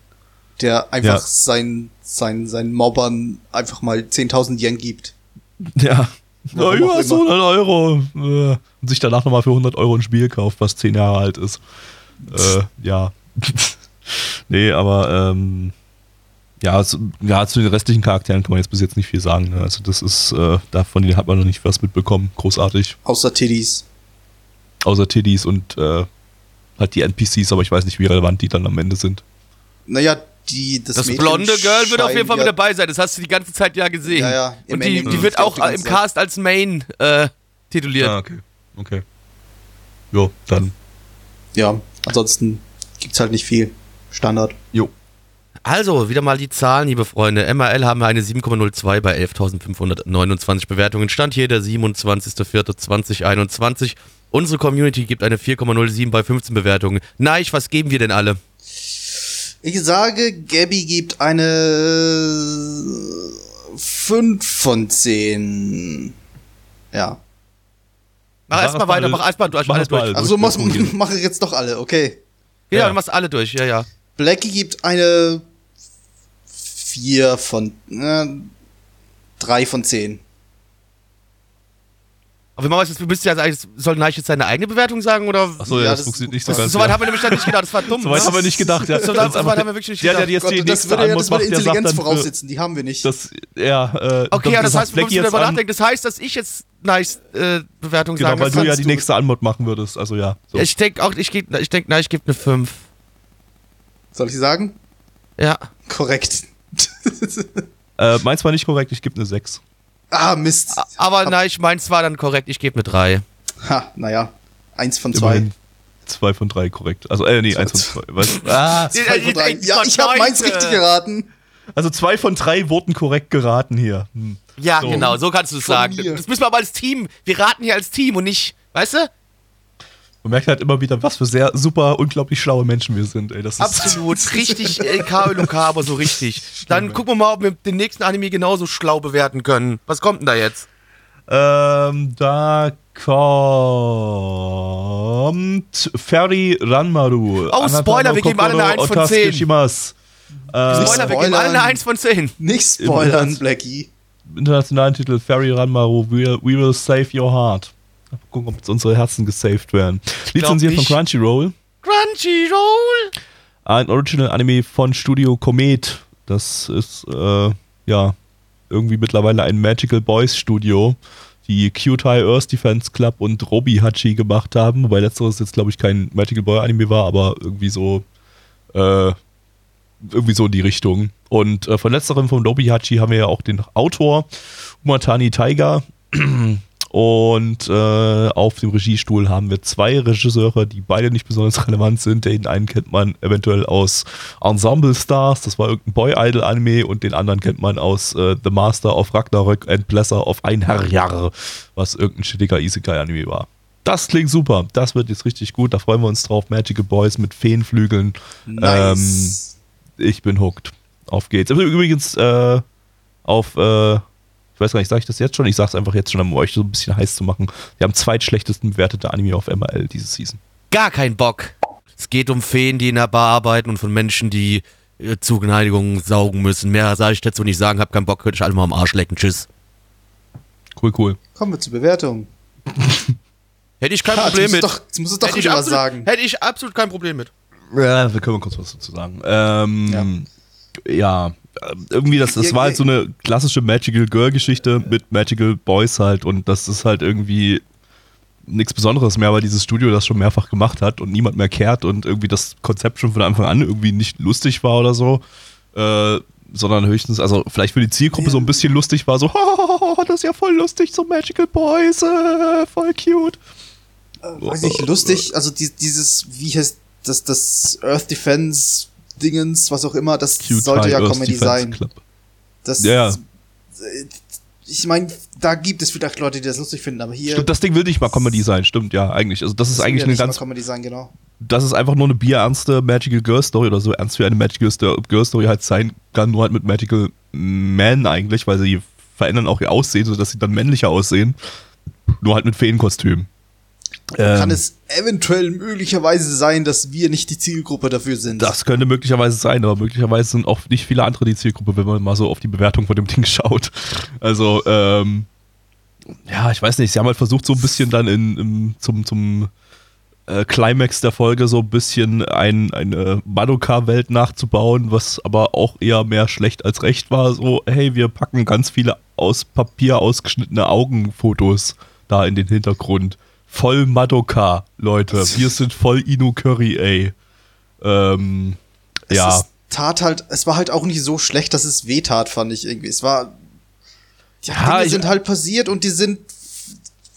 der einfach Ja. sein, sein, seinen Mobbern einfach mal 10.000 Yen gibt. Ja. Na, auch so 100 Euro. Äh, Und sich danach nochmal für 100 Euro ein Spiel kauft, was 10 Jahre alt ist. Äh, ja. Nee, aber ähm, ja, zu, ja, zu den restlichen Charakteren kann man jetzt bis jetzt nicht viel sagen. Ne? Also das ist, äh, davon hat man noch nicht was mitbekommen. Großartig. Außer Tiddies. Außer Tiddies und äh, halt die NPCs, aber ich weiß nicht, wie relevant die dann am Ende sind. Naja, die, das, Das blonde Girl wird auf jeden Fall ja- mit dabei sein. Das hast du die ganze Zeit ja gesehen. Ja, ja, im Und die, die wird auch im Zeit. Cast als Main äh, tituliert. Ah, okay. Okay. Jo, dann. Ja, ansonsten gibt's halt nicht viel. Standard. Jo. Also, wieder mal die Zahlen, liebe Freunde. MRL haben wir eine 7,02 bei 11.529 Bewertungen. Stand hier der 27.04.2021. Unsere Community gibt eine 4,07 bei 15 Bewertungen. Neich, was geben wir denn alle? Ich sage, Gabby gibt eine 5 von 10. Ja. Mach erstmal erst mal weiter, mach erstmal durch, mach alles. Also mache ich jetzt doch alle, okay. Ja, Ja. du machst alle durch, ja, ja. Blackie gibt eine 4 von, äh, 3 von 10. Aber wir machen jetzt, wir müssen ja eigentlich, soll Neich jetzt seine eigene Bewertung sagen oder? Achso, ja, Ja, das, das- funktioniert nicht so das- ganz. Soweit ja. haben wir nämlich dann nicht gedacht, das war dumm. Soweit ne? haben wir nicht gedacht. Ja, So Das weit haben wir wirklich nicht der, der gedacht. jetzt die Gott, das nächste würde, ja- Antwort das würde macht, der sagt Intelligenz dann, äh, voraussetzen, die haben wir nicht. das, ja, äh, Okay, ja, das sagt heißt, wir müssen Blackie darüber nachdenken. Das heißt, dass ich jetzt Nice äh, Bewertung Genau, sagen weil muss. du ja die du. nächste Antwort machen würdest. Also ja. So. Ich denke auch, ich gebe, ich denke, nein, ich gebe eine 5. Soll ich sagen? Ja. Korrekt. Äh, meins war nicht korrekt, ich gebe eine 6. ah, Mist. Aber nein, ich meins war dann korrekt, ich gebe eine 3. Ha, naja. Eins von zwei. Immerhin 2 von 3 korrekt. Also, äh, nee, 1 von 2. Was? Ah, Zwei von drei. Ja, ich habe meins richtig geraten. also 2 von 3 wurden korrekt geraten hier. Hm. Ja, So. genau, so kannst du es sagen. mir. Das müssen wir aber als Team, wir raten hier als Team und nicht, weißt du? Man merkt halt immer wieder, was für sehr super, unglaublich schlaue Menschen wir sind. Ey, das ist Absolut, richtig LK und K, aber so richtig. Dann gucken wir mal, ob wir den nächsten Anime genauso schlau bewerten können. Was kommt denn da jetzt? Ähm, da kommt Ferry Ranmaru. Oh, Spoiler, wir geben alle eine Eins von zehn. Shimas. Äh, Nicht Spoiler, wir geben alle eine spoilern. 1 von 10. Nicht spoilern, Blackie. internationalen Titel Ferry Ranmaru, We, We Will Save Your Heart. Mal gucken, ob jetzt unsere Herzen gesaved werden. Lizenziert von. Crunchyroll. Crunchyroll! Ein Original-Anime von Studio Komet. Das ist, äh, ja, irgendwie mittlerweile ein Magical Boys Studio, die High Earth Defense Club und Robi Hachi gemacht haben. Wobei letzteres jetzt, glaube ich, kein Magical Boy Anime war, aber irgendwie so, äh, irgendwie so in die Richtung. Und äh, von letzterem, von Robi Hachi, haben wir ja auch den Autor, Umatani Taiga. Und äh, auf dem Regiestuhl haben wir zwei Regisseure, die beide nicht besonders relevant sind. Den einen kennt man eventuell aus Ensemble Stars, das war irgendein Boy-Idol-Anime, und den anderen kennt man aus äh, The Master of Ragnarök and Blesser of Einherjar, was irgendein shittiger Isekai-Anime war. Das klingt super, das wird jetzt richtig gut, da freuen wir uns drauf. Magical Boys mit Feenflügeln. Nice. Ich bin hooked. Auf geht's. Übrigens, äh, auf, äh, ich weiß gar nicht, sage ich das jetzt schon? Ich sag's einfach jetzt schon, um euch so ein bisschen heiß zu machen. Wir haben zweitschlechtesten bewertete Anime auf MRL diese Season. Gar kein Bock. Es geht um Feen, die in der Bar arbeiten und von Menschen, die äh, Zugneigung saugen müssen. Mehr sage ich dazu nicht sagen, hab keinen Bock, könnte ich alle mal am Arsch lecken. Tschüss. Cool, cool. Kommen wir zur Bewertung. Hätte ich kein Ha, Problem mit. doch, jetzt musst du doch hätte, ich wieder was absolut, sagen. hätte ich absolut kein Problem mit. Ja, wir können mal kurz was dazu sagen. Ähm, ja. äh, irgendwie, das, das war halt so eine klassische Magical Girl-Geschichte mit Magical Boys halt und das ist halt irgendwie nichts Besonderes mehr, weil dieses Studio das schon mehrfach gemacht hat und niemand mehr kehrt und irgendwie das Konzept schon von Anfang an irgendwie nicht lustig war oder so. Äh, sondern höchstens, also vielleicht für die Zielgruppe so ein bisschen lustig war, so, das ist ja voll lustig, so Magical Boys, äh, voll cute. Weiß nicht, lustig, also die, dieses, wie heißt das, das Earth Defense Dingens, was auch immer, das Cute sollte ja Earth Comedy Defense sein. Club. Das, Ja, äh, Ich meine, da gibt es vielleicht Leute, die das lustig finden, aber hier. Stimmt, das Ding will nicht mal Comedy sein, stimmt, ja, eigentlich. Also das ist das will eigentlich ja eine ganz, Comedy sein, genau. das ist einfach nur eine bierernste Magical Girl Story oder so ernst wie eine Magical Girl Story halt sein kann, nur halt mit Magical Man eigentlich, weil sie verändern auch ihr Aussehen, sodass sie dann männlicher aussehen. Nur halt mit Feenkostüm. Ähm, Kann es eventuell möglicherweise sein, dass wir nicht die Zielgruppe dafür sind? Das könnte möglicherweise sein, aber möglicherweise sind auch nicht viele andere die Zielgruppe, wenn man mal so auf die Bewertung von dem Ding schaut. Also, ähm, ja, ich weiß nicht, sie haben halt versucht, so ein bisschen dann in, im, zum, zum äh, Climax der Folge so ein bisschen ein, eine Madoka-Welt nachzubauen, was aber auch eher mehr schlecht als recht war. So, hey, wir packen ganz viele aus Papier ausgeschnittene Augenfotos da in den Hintergrund. Voll Madoka, Leute. Wir sind voll Inu Curry, ey. Ähm, es ja. ist, tat halt, es war halt auch nicht so schlecht, dass es wehtat, fand ich irgendwie. Es war. Die Ja, Dinge ich- sind halt passiert und die sind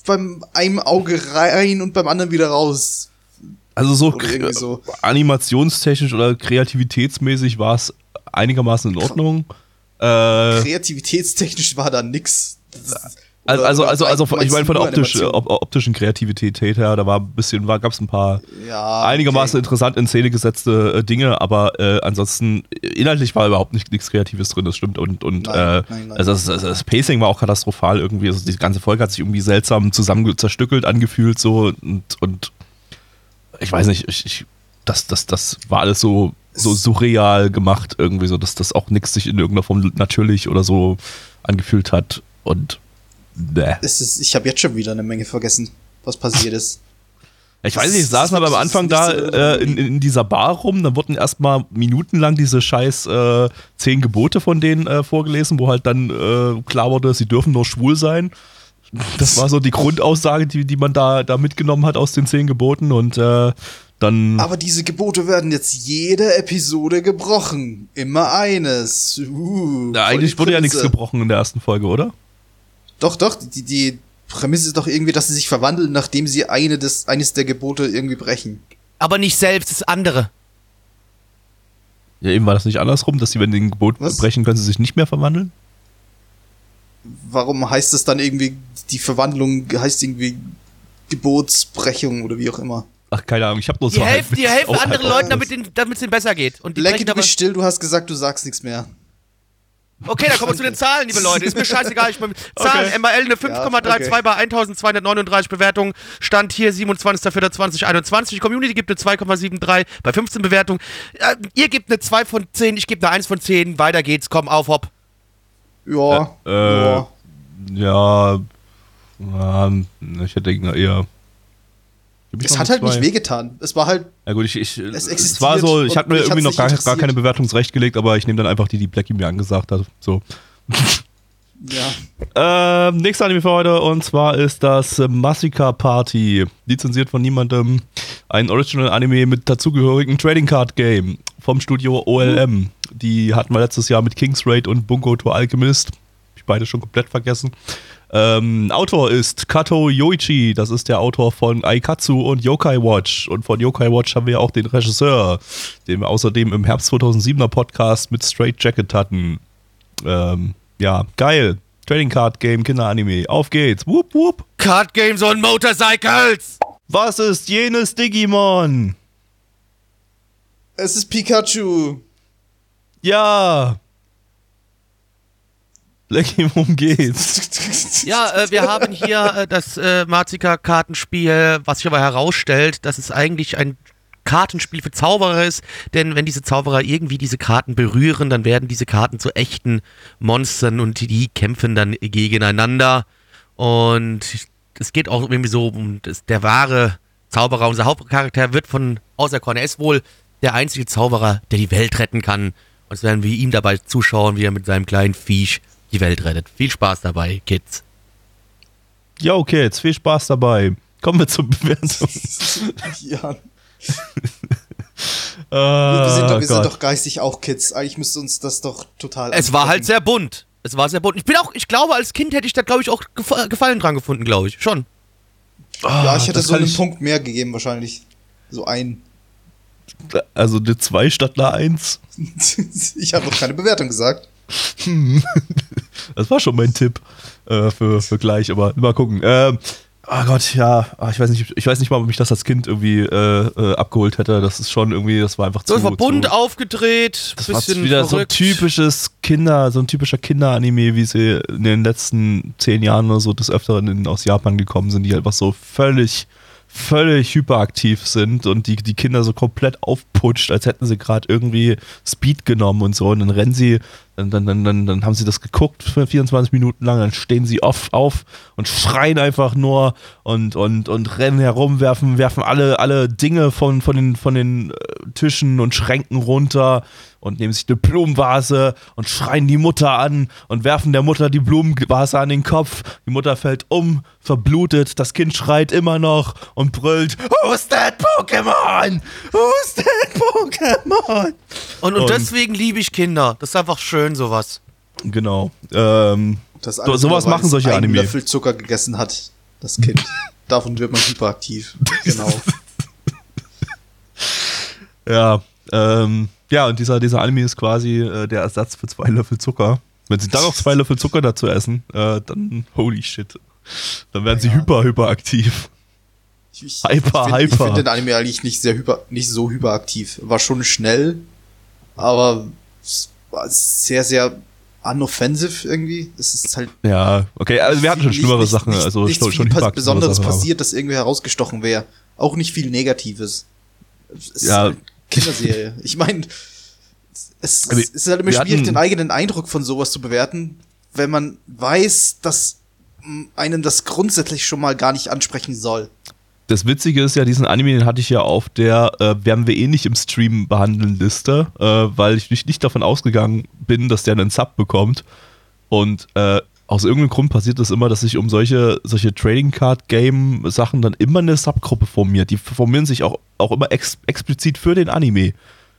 beim einem Auge rein und beim anderen wieder raus. Also so, Oder so. animationstechnisch oder kreativitätsmäßig war es einigermaßen in Ordnung. Äh, Kreativitätstechnisch war da nix. Das Also, also, also, also meinst ich meine von der optisch, optischen Kreativität her, da war ein bisschen, war, gab es ein paar Ja, einigermaßen okay. interessant in Szene gesetzte äh, Dinge, aber äh, ansonsten äh, inhaltlich war überhaupt nicht, nichts Kreatives drin, das stimmt. Und, und Nein, äh, nein, nein. Also das, das, das Pacing war auch katastrophal irgendwie. Also die ganze Folge hat sich irgendwie seltsam zusammen zerstückelt angefühlt so und, und ich weiß nicht, ich, ich, das, das, das war alles so, so surreal gemacht irgendwie so, dass das auch nichts sich in irgendeiner Form natürlich oder so angefühlt hat und ne. Es ist, ich habe jetzt schon wieder eine Menge vergessen, was passiert ist. Ich weiß nicht, saßen ist aber am Anfang da äh, in, in dieser Bar rum, dann wurden erstmal minutenlang diese scheiß äh, zehn Gebote von denen äh, vorgelesen, wo halt dann äh, klar wurde, sie dürfen nur schwul sein. Das war so die Grundaussage, die, die man da, da mitgenommen hat aus den zehn Geboten und äh, dann. Aber diese Gebote werden jetzt jede Episode gebrochen. Immer eines. Uh, Na, eigentlich wurde ja nichts gebrochen in der ersten Folge, oder? Doch, doch, die, die Prämisse ist doch irgendwie, dass sie sich verwandeln, nachdem sie eine des, eines der Gebote irgendwie brechen. Aber nicht selbst, das andere. Ja, eben war das nicht andersrum, dass sie, wenn sie ein Gebot Was? brechen, können sie sich nicht mehr verwandeln? Warum heißt es dann irgendwie, die Verwandlung heißt irgendwie Gebotsbrechung oder wie auch immer? Ach, keine Ahnung, ich habe nur Die so halb- helfen, die helfen anderen Leuten, damit damit es ihnen besser geht. Und die Lecky, du bist still, du hast gesagt, du sagst nichts mehr. Okay, dann kommen wir zu den Zahlen, liebe Leute. Ist mir scheißegal. Ich bin Zahlen. Okay. MRL eine 5,32 Ja, okay. bei 1239 Bewertungen. Stand hier 27.04.2021. Die Community gibt eine 2,73 bei 15 Bewertungen. Äh, ihr gebt eine 2 von 10, ich gebe eine 1 von 10. Weiter geht's. Komm, auf, hopp. Ja, Äh, äh, ja. Ja, ähm, ich hätte eher. Es hat halt nicht zwei? wehgetan. Es war halt, Ja gut, ich, ich Es es, war so, ich hatte mir irgendwie noch nicht gar, gar keine Bewertung zurechtgelegt, aber ich nehme dann einfach die, die Blackie mir angesagt hat. So. ja. Ähm, nächster Anime für heute und zwar ist das Massacre Party, lizenziert von niemandem. Ein Original Anime mit dazugehörigem Trading Card Game vom Studio OLM. Die hatten wir letztes Jahr mit King's Raid und Bungo to Alchemist. Hab ich beide schon komplett vergessen. Ähm, Autor ist Kato Yoichi, das ist der Autor von Aikatsu und Yokai Watch. Und von Yokai Watch haben wir auch den Regisseur, den wir außerdem im Herbst 2007er Podcast mit Straight Jacket hatten. Ähm, ja, geil. Trading Card Game, Kinderanime. Auf geht's. Wupp, wupp. Card Games on Motorcycles. Was ist jenes Digimon? Es ist Pikachu. Ja. Lecky, worum geht's? Ja, äh, wir haben hier äh, das äh, Marzika-Kartenspiel, was sich aber herausstellt, dass es eigentlich ein Kartenspiel für Zauberer ist, denn wenn diese Zauberer irgendwie diese Karten berühren, dann werden diese Karten zu echten Monstern und die kämpfen dann gegeneinander. Und es geht auch irgendwie so um das, der wahre Zauberer. Unser Hauptcharakter wird von auserkoren. Er ist wohl der einzige Zauberer, der die Welt retten kann. Und es werden wir ihm dabei zuschauen, wie er mit seinem kleinen Viech die Welt rettet. Viel Spaß dabei, Kids. Ja, okay, jetzt viel Spaß dabei. Kommen wir zur Bewertung. ja. Ah, Wir, sind doch, wir sind doch geistig auch Kids. Eigentlich müsste uns das doch total. Es war halt sehr bunt. Es war sehr bunt. Ich bin auch, ich glaube, als Kind hätte ich da, glaube ich, auch Gef- Gefallen dran gefunden, glaube ich. Schon. Ja, ich hätte so einen ich- Punkt mehr gegeben, wahrscheinlich. So ein. Also eine 2 statt einer 1. ich habe doch keine Bewertung gesagt. Das war schon mein Tipp äh, für, für gleich, aber mal gucken. Ähm, oh Gott, ja, ah, ich weiß nicht, ich weiß nicht mal, ob mich das als Kind irgendwie äh, äh, abgeholt hätte. Das ist schon irgendwie, das war einfach zu. es war bunt zu, aufgedreht, das war bisschen wieder verrückt. so ein typisches Kinder, so ein typischer Kinderanime, wie sie in den letzten zehn Jahren oder so des Öfteren in, aus Japan gekommen sind, die einfach so völlig, völlig hyperaktiv sind und die, die Kinder so komplett aufputscht, als hätten sie gerade irgendwie Speed genommen und so. Und dann rennen sie, dann, dann, dann, dann, haben sie das geguckt für 24 Minuten lang, dann stehen sie auf, auf und schreien einfach nur und, und, und rennen herum, werfen, werfen alle, alle Dinge von, von den, von den äh, Tischen und Schränken runter und nehmen sich eine Blumenvase und schreien die Mutter an und werfen der Mutter die Blumenvase an den Kopf. Die Mutter fällt um, verblutet, das Kind schreit immer noch und brüllt, Who's that Pokémon? Who's that Pokémon? Und, und Und- deswegen liebe ich Kinder. Das ist einfach schön, sowas. Genau. Ähm, Das So- sowas machen solche einen Anime. Löffel Zucker gegessen hat, das Kind. Davon wird man hyperaktiv. Genau. ja, ähm, ja, und dieser, dieser Anime ist quasi äh, der Ersatz für zwei Löffel Zucker. Wenn sie dann noch zwei Löffel Zucker dazu essen, äh, dann holy shit. Dann werden sie Ja. hyper, hyperaktiv. Ich, ich, Hyper, ich find, Ich hyper. finde den Anime eigentlich nicht sehr hyper, nicht so hyperaktiv. War schon schnell, aber war sehr, sehr unoffensive irgendwie. Es ist halt Ja, okay, also wir hatten schon schlimmere nicht, Sachen, nicht, also nichts schon, schon hyperaktive Besonderes Sachen, passiert, dass irgendwie herausgestochen wäre. Auch nicht viel Negatives. Es Ja. Kinderserie. ich meine, es, es ist halt immer schwierig, den eigenen Eindruck von sowas zu bewerten, wenn man weiß, dass einen das grundsätzlich schon mal gar nicht ansprechen soll. Das Witzige ist ja, diesen Anime, den hatte ich ja auf der äh, werden wir eh nicht im Stream behandeln Liste, äh, weil ich nicht, nicht davon ausgegangen bin, dass der einen Sub bekommt. Und äh, aus irgendeinem Grund passiert es immer, dass sich um solche, solche Trading Card Game Sachen dann immer eine Subgruppe formiert. Die formieren sich auch, auch immer ex explizit für den Anime.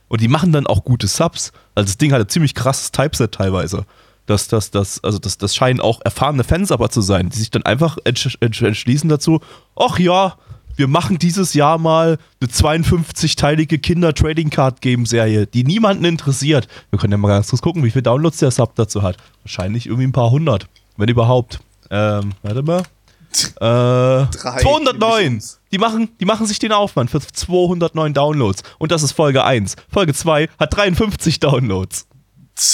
Und die machen dann auch gute Subs. Also das Ding hat ein ziemlich krasses Typeset teilweise. Das, das, das, also das, das scheinen auch erfahrene Fans aber zu sein, die sich dann einfach entsch entschließen dazu, ach ja, wir machen dieses Jahr mal eine 52-teilige Kinder-Trading-Card-Game-Serie, die niemanden interessiert. Wir können ja mal ganz kurz gucken, wie viele Downloads der Sub dazu hat. Wahrscheinlich irgendwie ein paar hundert, wenn überhaupt. Ähm, warte mal. Äh, Drei 209. Divisions. Die machen, die machen sich den Aufwand für 209 Downloads. Und das ist Folge 1. Folge 2 hat 53 Downloads.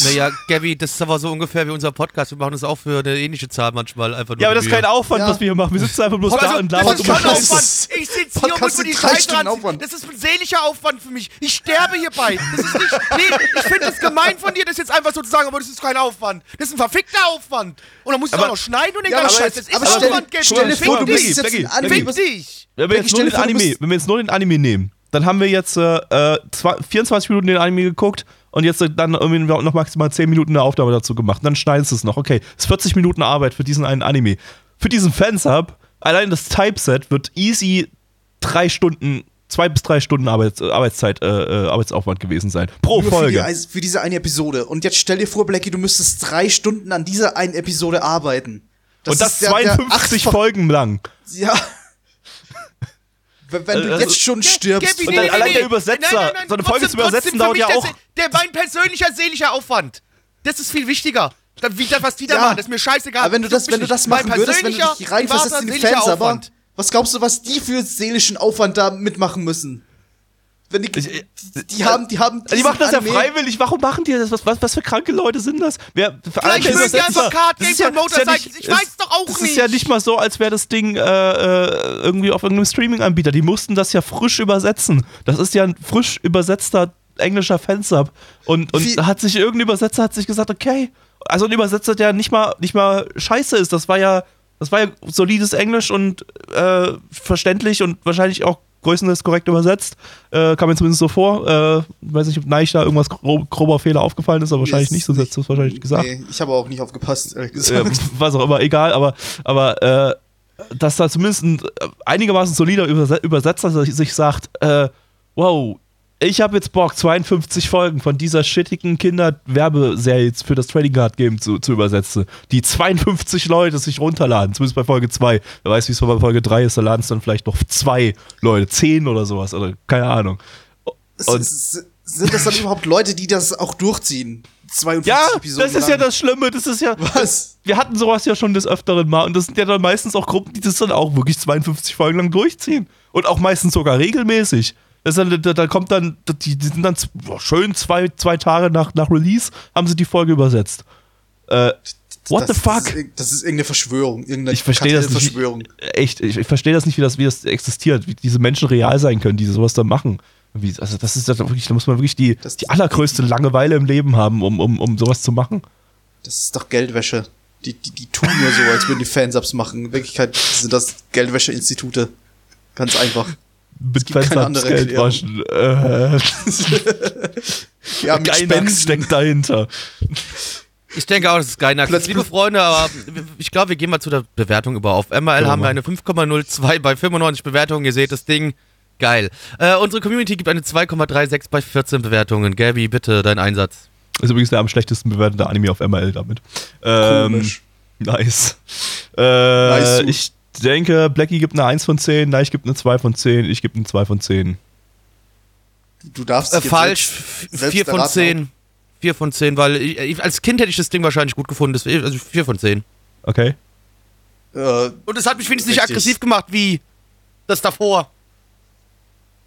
Naja, Gabby, das ist aber so ungefähr wie unser Podcast. Wir machen das auch für eine ähnliche Zahl manchmal einfach nur. Ja, aber das ist kein Aufwand, Ja. was wir hier machen. Wir sitzen einfach bloß Also, da und das labern ist schon den Scheiß. Aufwand. Ich sitze hier und muss mir die Scheiße anziehen. Aufwand. Das ist ein seelischer Aufwand für mich. Ich sterbe hierbei. Das ist nicht. Nee, ich finde es gemein von dir, das jetzt einfach so zu sagen, aber das ist kein Aufwand. Das ist ein verfickter Aufwand. Und dann musst du Aber- auch noch schneiden und den Ja, aber ganzen Scheiß. Das ist aber stell- Aufwand, Gabby. stell dir Fick vor, du bist jetzt. Fick dich. Wenn wir, jetzt nur den Anime, bist- wenn wir jetzt nur den Anime nehmen, dann haben wir jetzt äh, äh, zwei- 24 Minuten den Anime geguckt und jetzt äh, dann irgendwie noch maximal 10 Minuten eine Aufnahme dazu gemacht. Dann schneidest du es noch. Okay, das ist 40 Minuten Arbeit für diesen einen Anime. Für diesen Fansub, allein das Typeset wird easy drei Stunden, zwei bis drei Stunden Arbeits, äh, Arbeitszeit, äh, äh, Arbeitsaufwand gewesen sein. Pro Nur für, die, Folge. Für diese eine Episode. Und jetzt stell dir vor, Blackie, du müsstest drei Stunden an dieser einen Episode arbeiten. und das der- der 52 achtfach- Folgen lang. Ja. Wenn, wenn du Also- jetzt schon stirbst. Gabby, Und dann allein der Übersetzer. So eine Folge zu übersetzen für dauert ja das- auch- Der mein persönlicher seelischer Aufwand. Das ist viel wichtiger. Da- Wie, das, was die da Ja. machen, das ist mir scheißegal. aber wenn du das, wenn du das machen würdest, wenn du dich reinversetzt in die seelischer Fans, aber Aufwand. was glaubst du, was die für seelischen Aufwand da mitmachen müssen? Wenn die, Ich- die, die haben, die haben. Die diesen machen das ja Anime- freiwillig. Warum machen die das? Was, was, was für kranke Leute sind das? Wer, Vielleicht mögen die einfach Card das ist Games und das ist Motorcycles. nicht- Ich weiß doch auch Das nicht. ist ja nicht mal so, als wäre das Ding äh, äh, irgendwie auf irgendeinem Streaming-Anbieter. Die mussten das ja frisch übersetzen. Das ist ja ein frisch übersetzter englischer Fansub. Und, und Wie- hat sich irgendein Übersetzer hat sich gesagt, okay. Also ein Übersetzer, der nicht mal, nicht mal scheiße ist. Das war ja, das war ja solides Englisch und äh, verständlich und wahrscheinlich auch größtenteils korrekt übersetzt. Äh, kam mir zumindest so vor. Äh, weiß nicht, ob Neich da irgendwas grob, grober Fehler aufgefallen ist, aber wahrscheinlich Ist nicht, sonst hättest du es wahrscheinlich gesagt. Nee, ich habe auch nicht aufgepasst, ehrlich äh, gesagt. was auch immer, egal, aber, aber äh, dass da zumindest ein äh, einigermaßen solider Überse Übersetzer sich sagt, äh, wow, ich habe jetzt Bock, 52 Folgen von dieser shittigen Kinder-Werbeserie für das Trading Card Game zu, zu übersetzen, die 52 Leute sich runterladen, zumindest bei Folge 2. Wer weiß, wie es bei Folge 3 ist, da laden es dann vielleicht noch zwei Leute, 10 oder sowas, oder keine Ahnung. Und- sind das dann überhaupt Leute, die das auch durchziehen? 52 Ja, Episoden das ist ja lang? das Schlimme, das ist ja, Was? wir hatten sowas ja schon des Öfteren mal und das sind ja dann meistens auch Gruppen, die das dann auch wirklich 52 Folgen lang durchziehen. Und auch meistens sogar regelmäßig. Das ist dann, da, da kommt dann, die, die sind dann boah, schön zwei, zwei Tage nach, nach Release, haben sie die Folge übersetzt. Äh, what das, the fuck? Das ist, das ist irgendeine Verschwörung. Irgendeine ich verstehe das nicht. Verschwörung. Echt, ich, ich verstehe das nicht, wie das, wie das existiert, wie diese Menschen real sein können, die sowas da machen. Also das ist ja wirklich, da muss man wirklich die, Das- die allergrößte Langeweile im Leben haben, um, um, um sowas zu machen. Das ist doch Geldwäsche. Die, die, die tun nur so, als würden die Fansubs machen. In Wirklichkeit sind das Geldwäscheinstitute. Ganz einfach. Mit andere Geld Erklärung. waschen. Äh, Ja, mit Gainax steckt dahinter. Ich denke auch, das ist Gainax. Plötzlich- Liebe Freunde, aber ich glaube, wir gehen mal zu der Bewertung über. Auf MRL Ja, haben wir eine 5,02 bei 95 Bewertungen. Ihr seht das Ding. Geil. Äh, unsere Community gibt eine 2,36 bei 14 Bewertungen. Gabi, bitte dein Einsatz. Ist übrigens der am schlechtesten bewertete Anime auf MRL damit. Ähm, Komisch. Nice. Äh, Nice. ich denke, Blackie gibt eine 1 von 10, Neich gibt eine 2 von 10, ich gebe eine 2 von 10. Du darfst Äh, falsch. selbst- selbst 4 von erraten 10. 4 von 10, weil ich, ich, als Kind hätte ich das Ding wahrscheinlich gut gefunden. Deswegen, also 4 von 10. Okay. Äh, Und es hat mich wenigstens nicht aggressiv gemacht wie das davor.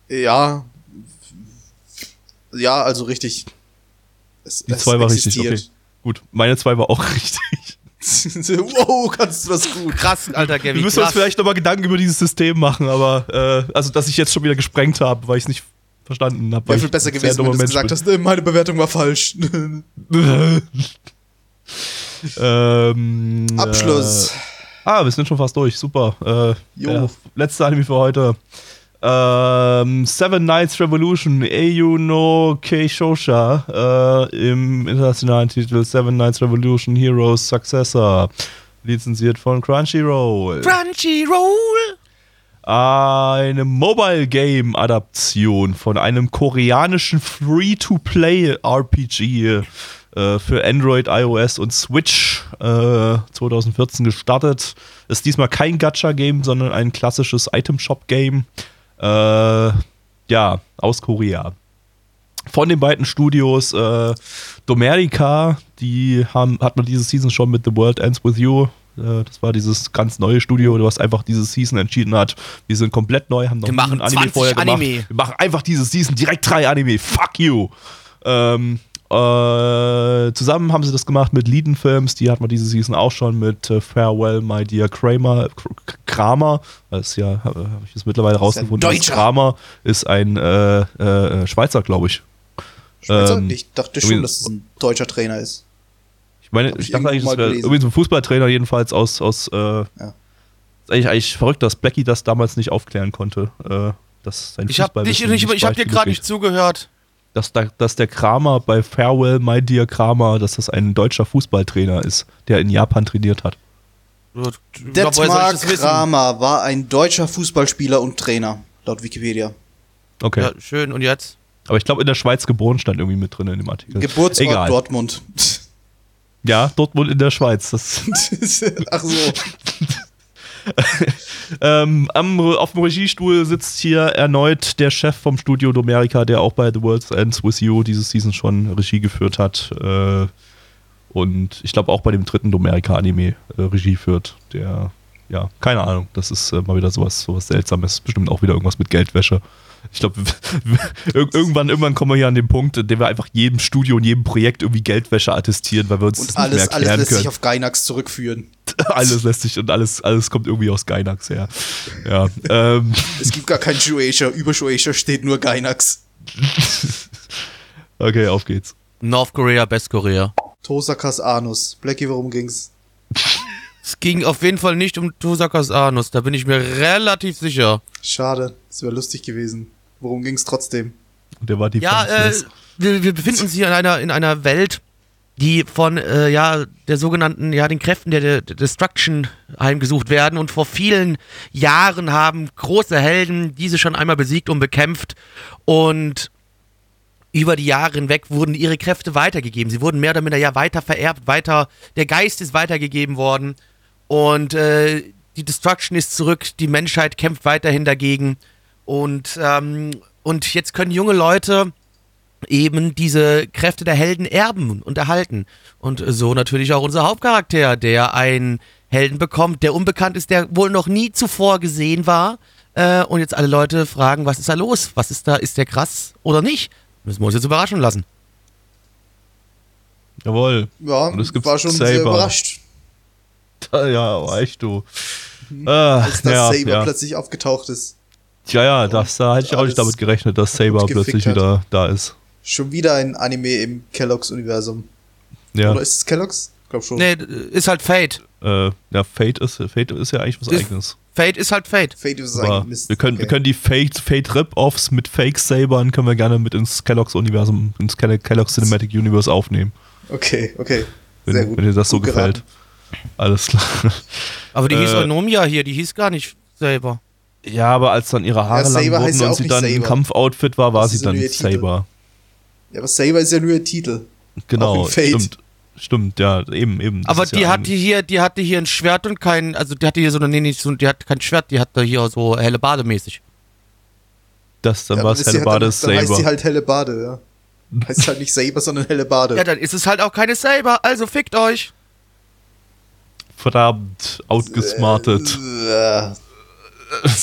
ja. Ja, also richtig. Es, Die es zwei war richtig, okay. Gut, meine zwei war auch richtig. wow, kannst du das gut. Krass, alter Wir Gabby. müssen uns krass. vielleicht nochmal Gedanken über dieses System machen, aber äh, also dass ich jetzt schon wieder gesprengt habe, weil ich es nicht verstanden habe. Wäre viel besser gewesen, wenn du es gesagt hast, "Nee, meine Bewertung war falsch. ähm, Abschluss. Äh, ah, wir sind schon fast durch. Super. Äh, Jo. letzte Anime für heute. Ähm, Seven Nights Revolution, Eiyu no Keishosha, äh, im internationalen Titel Seven Nights Revolution Heroes Successor, lizenziert von Crunchyroll. Crunchyroll. Eine Mobile Game Adaption von einem koreanischen Free-to-Play RPG äh, für Android, iOS und Switch äh, 2014 gestartet. Ist diesmal kein Gacha-Game, sondern ein klassisches Item-Shop-Game. Äh, ja, aus Korea. Von den beiden Studios äh, Domerica, die haben, hat man diese Season schon mit The World Ends With You. Äh, das war dieses ganz neue Studio, was einfach diese Season entschieden hat. Wir sind komplett neu, haben noch Wir machen Anime 20 vorher gemacht. Anime. Wir machen einfach diese Season direkt drei Anime. Fuck you. Ähm, äh, zusammen haben sie das gemacht mit Lieden Films, die hatten wir diese Season auch schon mit äh, Farewell, My Dear Kramer, K- Kramer, das ist ja, habe hab ich jetzt mittlerweile ist ein rausgefunden, Deutscher. Kramer ist ein äh, äh, Schweizer, glaube ich. Schweizer? Ähm, ich dachte schon, dass es ein deutscher Trainer ist. Ich meine, ich, ich dachte eigentlich, das wäre so ein Fußballtrainer jedenfalls aus, aus äh, ist eigentlich, eigentlich verrückt, dass Blackie das damals nicht aufklären konnte. Äh, dass sein Ich hab, Fußballwissen dich, ich, ich hab dir gerade nicht zugehört. Dass, da, dass der Kramer bei Farewell, My Dear Kramer, dass das ein deutscher Fußballtrainer ist, der in Japan trainiert hat. Detmar? Kramer war ein deutscher Fußballspieler und Trainer, laut Wikipedia. Okay. Ja, schön. Und jetzt? Aber ich glaube, in der Schweiz geboren stand irgendwie mit drin in dem Artikel. Geburtsort Egal. Dortmund. Ja, Dortmund in der Schweiz. Das, Ach so. ähm, am, auf dem Regiestuhl sitzt hier erneut der Chef vom Studio Domerica, der auch bei The World Ends With You diese Season schon Regie geführt hat. Äh, und ich glaube auch bei dem dritten Domerica-Anime äh, Regie führt. Der, ja, keine Ahnung, das ist äh, mal wieder sowas, sowas Seltsames. Bestimmt auch wieder irgendwas mit Geldwäsche. Ich glaube, irgendwann, irgendwann kommen wir hier an den Punkt, in dem wir einfach jedem Studio und jedem Projekt irgendwie Geldwäsche attestieren, weil wir uns das Und nicht mehr alles, alles erklären lässt können sich auf Gainax zurückführen. alles lässt sich und alles, alles kommt irgendwie aus Gainax her. Ja, ähm, Es gibt gar kein Shueisha. Über Shueisha steht nur Gainax. okay, auf geht's. North Korea, Best Korea. Tosakas Anus. Blackie, worum ging's? Es ging auf jeden Fall nicht um Tosakas Anus, da bin ich mir relativ sicher. Schade. Das wäre lustig gewesen. Worum ging's trotzdem? Und der war die Ja, äh, wir, wir befinden uns hier in einer, in einer Welt, die von äh, ja, der sogenannten, ja, den Kräften der, der Destruction heimgesucht werden und vor vielen Jahren haben große Helden diese schon einmal besiegt und bekämpft und über die Jahre hinweg wurden ihre Kräfte weitergegeben. Sie wurden mehr oder minder ja weiter vererbt, weiter, der Geist ist weitergegeben worden und äh, die Destruction ist zurück, die Menschheit kämpft weiterhin dagegen und, ähm, und jetzt können junge Leute eben diese Kräfte der Helden erben und erhalten. Und so natürlich auch unser Hauptcharakter, der einen Helden bekommt, der unbekannt ist, der wohl noch nie zuvor gesehen war. Äh, und jetzt alle Leute fragen, was ist da los? Was ist da? Ist der krass oder nicht? Müssen wir uns jetzt überraschen lassen. Jawohl. Ja, Und es gibt war schon sehr Saber. überrascht, Ja, echt du. Ah, als das ja, Saber ja. plötzlich aufgetaucht ist. ja, ja, das, da hätte ich auch nicht damit gerechnet, dass Saber plötzlich hat. wieder da ist. Schon wieder ein Anime im Kellogg's-Universum. Ja, Oder ist es Kellogg's? Ich glaube schon. Nee, ist halt Fate. äh, ja Fate, ist, Fate ist ja eigentlich was Ist- eigenes. Fate ist halt Fate. Fate ist Aber eigentlich Mist. wir, können, wir können die Fate, Fate Rip-Offs mit Fake-Sabern können wir gerne mit ins Kellogg's-Universum, ins Kell- Kellogg's Cinematic Universe aufnehmen. Okay, okay. Wenn, Sehr gut. wenn dir das so Gut gefällt. geraten. Alles klar. Aber die hieß Äh, Onomia hier, die hieß gar nicht selber. Ja, aber als dann ihre Haare Ja, lang Saber wurden ja und sie dann im Saber. Kampfoutfit war, war Das sie ja dann ihr Titel. Saber. Ja, aber Saber ist ja nur ihr Titel. Genau, stimmt. Stimmt, ja, eben, eben. Das Aber die ja hatte hier, die hatte hier ein Schwert und kein, also die hatte hier so eine, nee, nicht so, die hat kein Schwert, die hatte hier so helle Bade mäßig. Das, dann ja, war es Hellebade halt, dann, dann heißt sie Saber. halt helle Bade, ja. Heißt halt nicht Saber, sondern Hellebade. Ja, dann ist es halt auch keine Saber, also fickt euch. Verdammt, outgesmartet. Äh,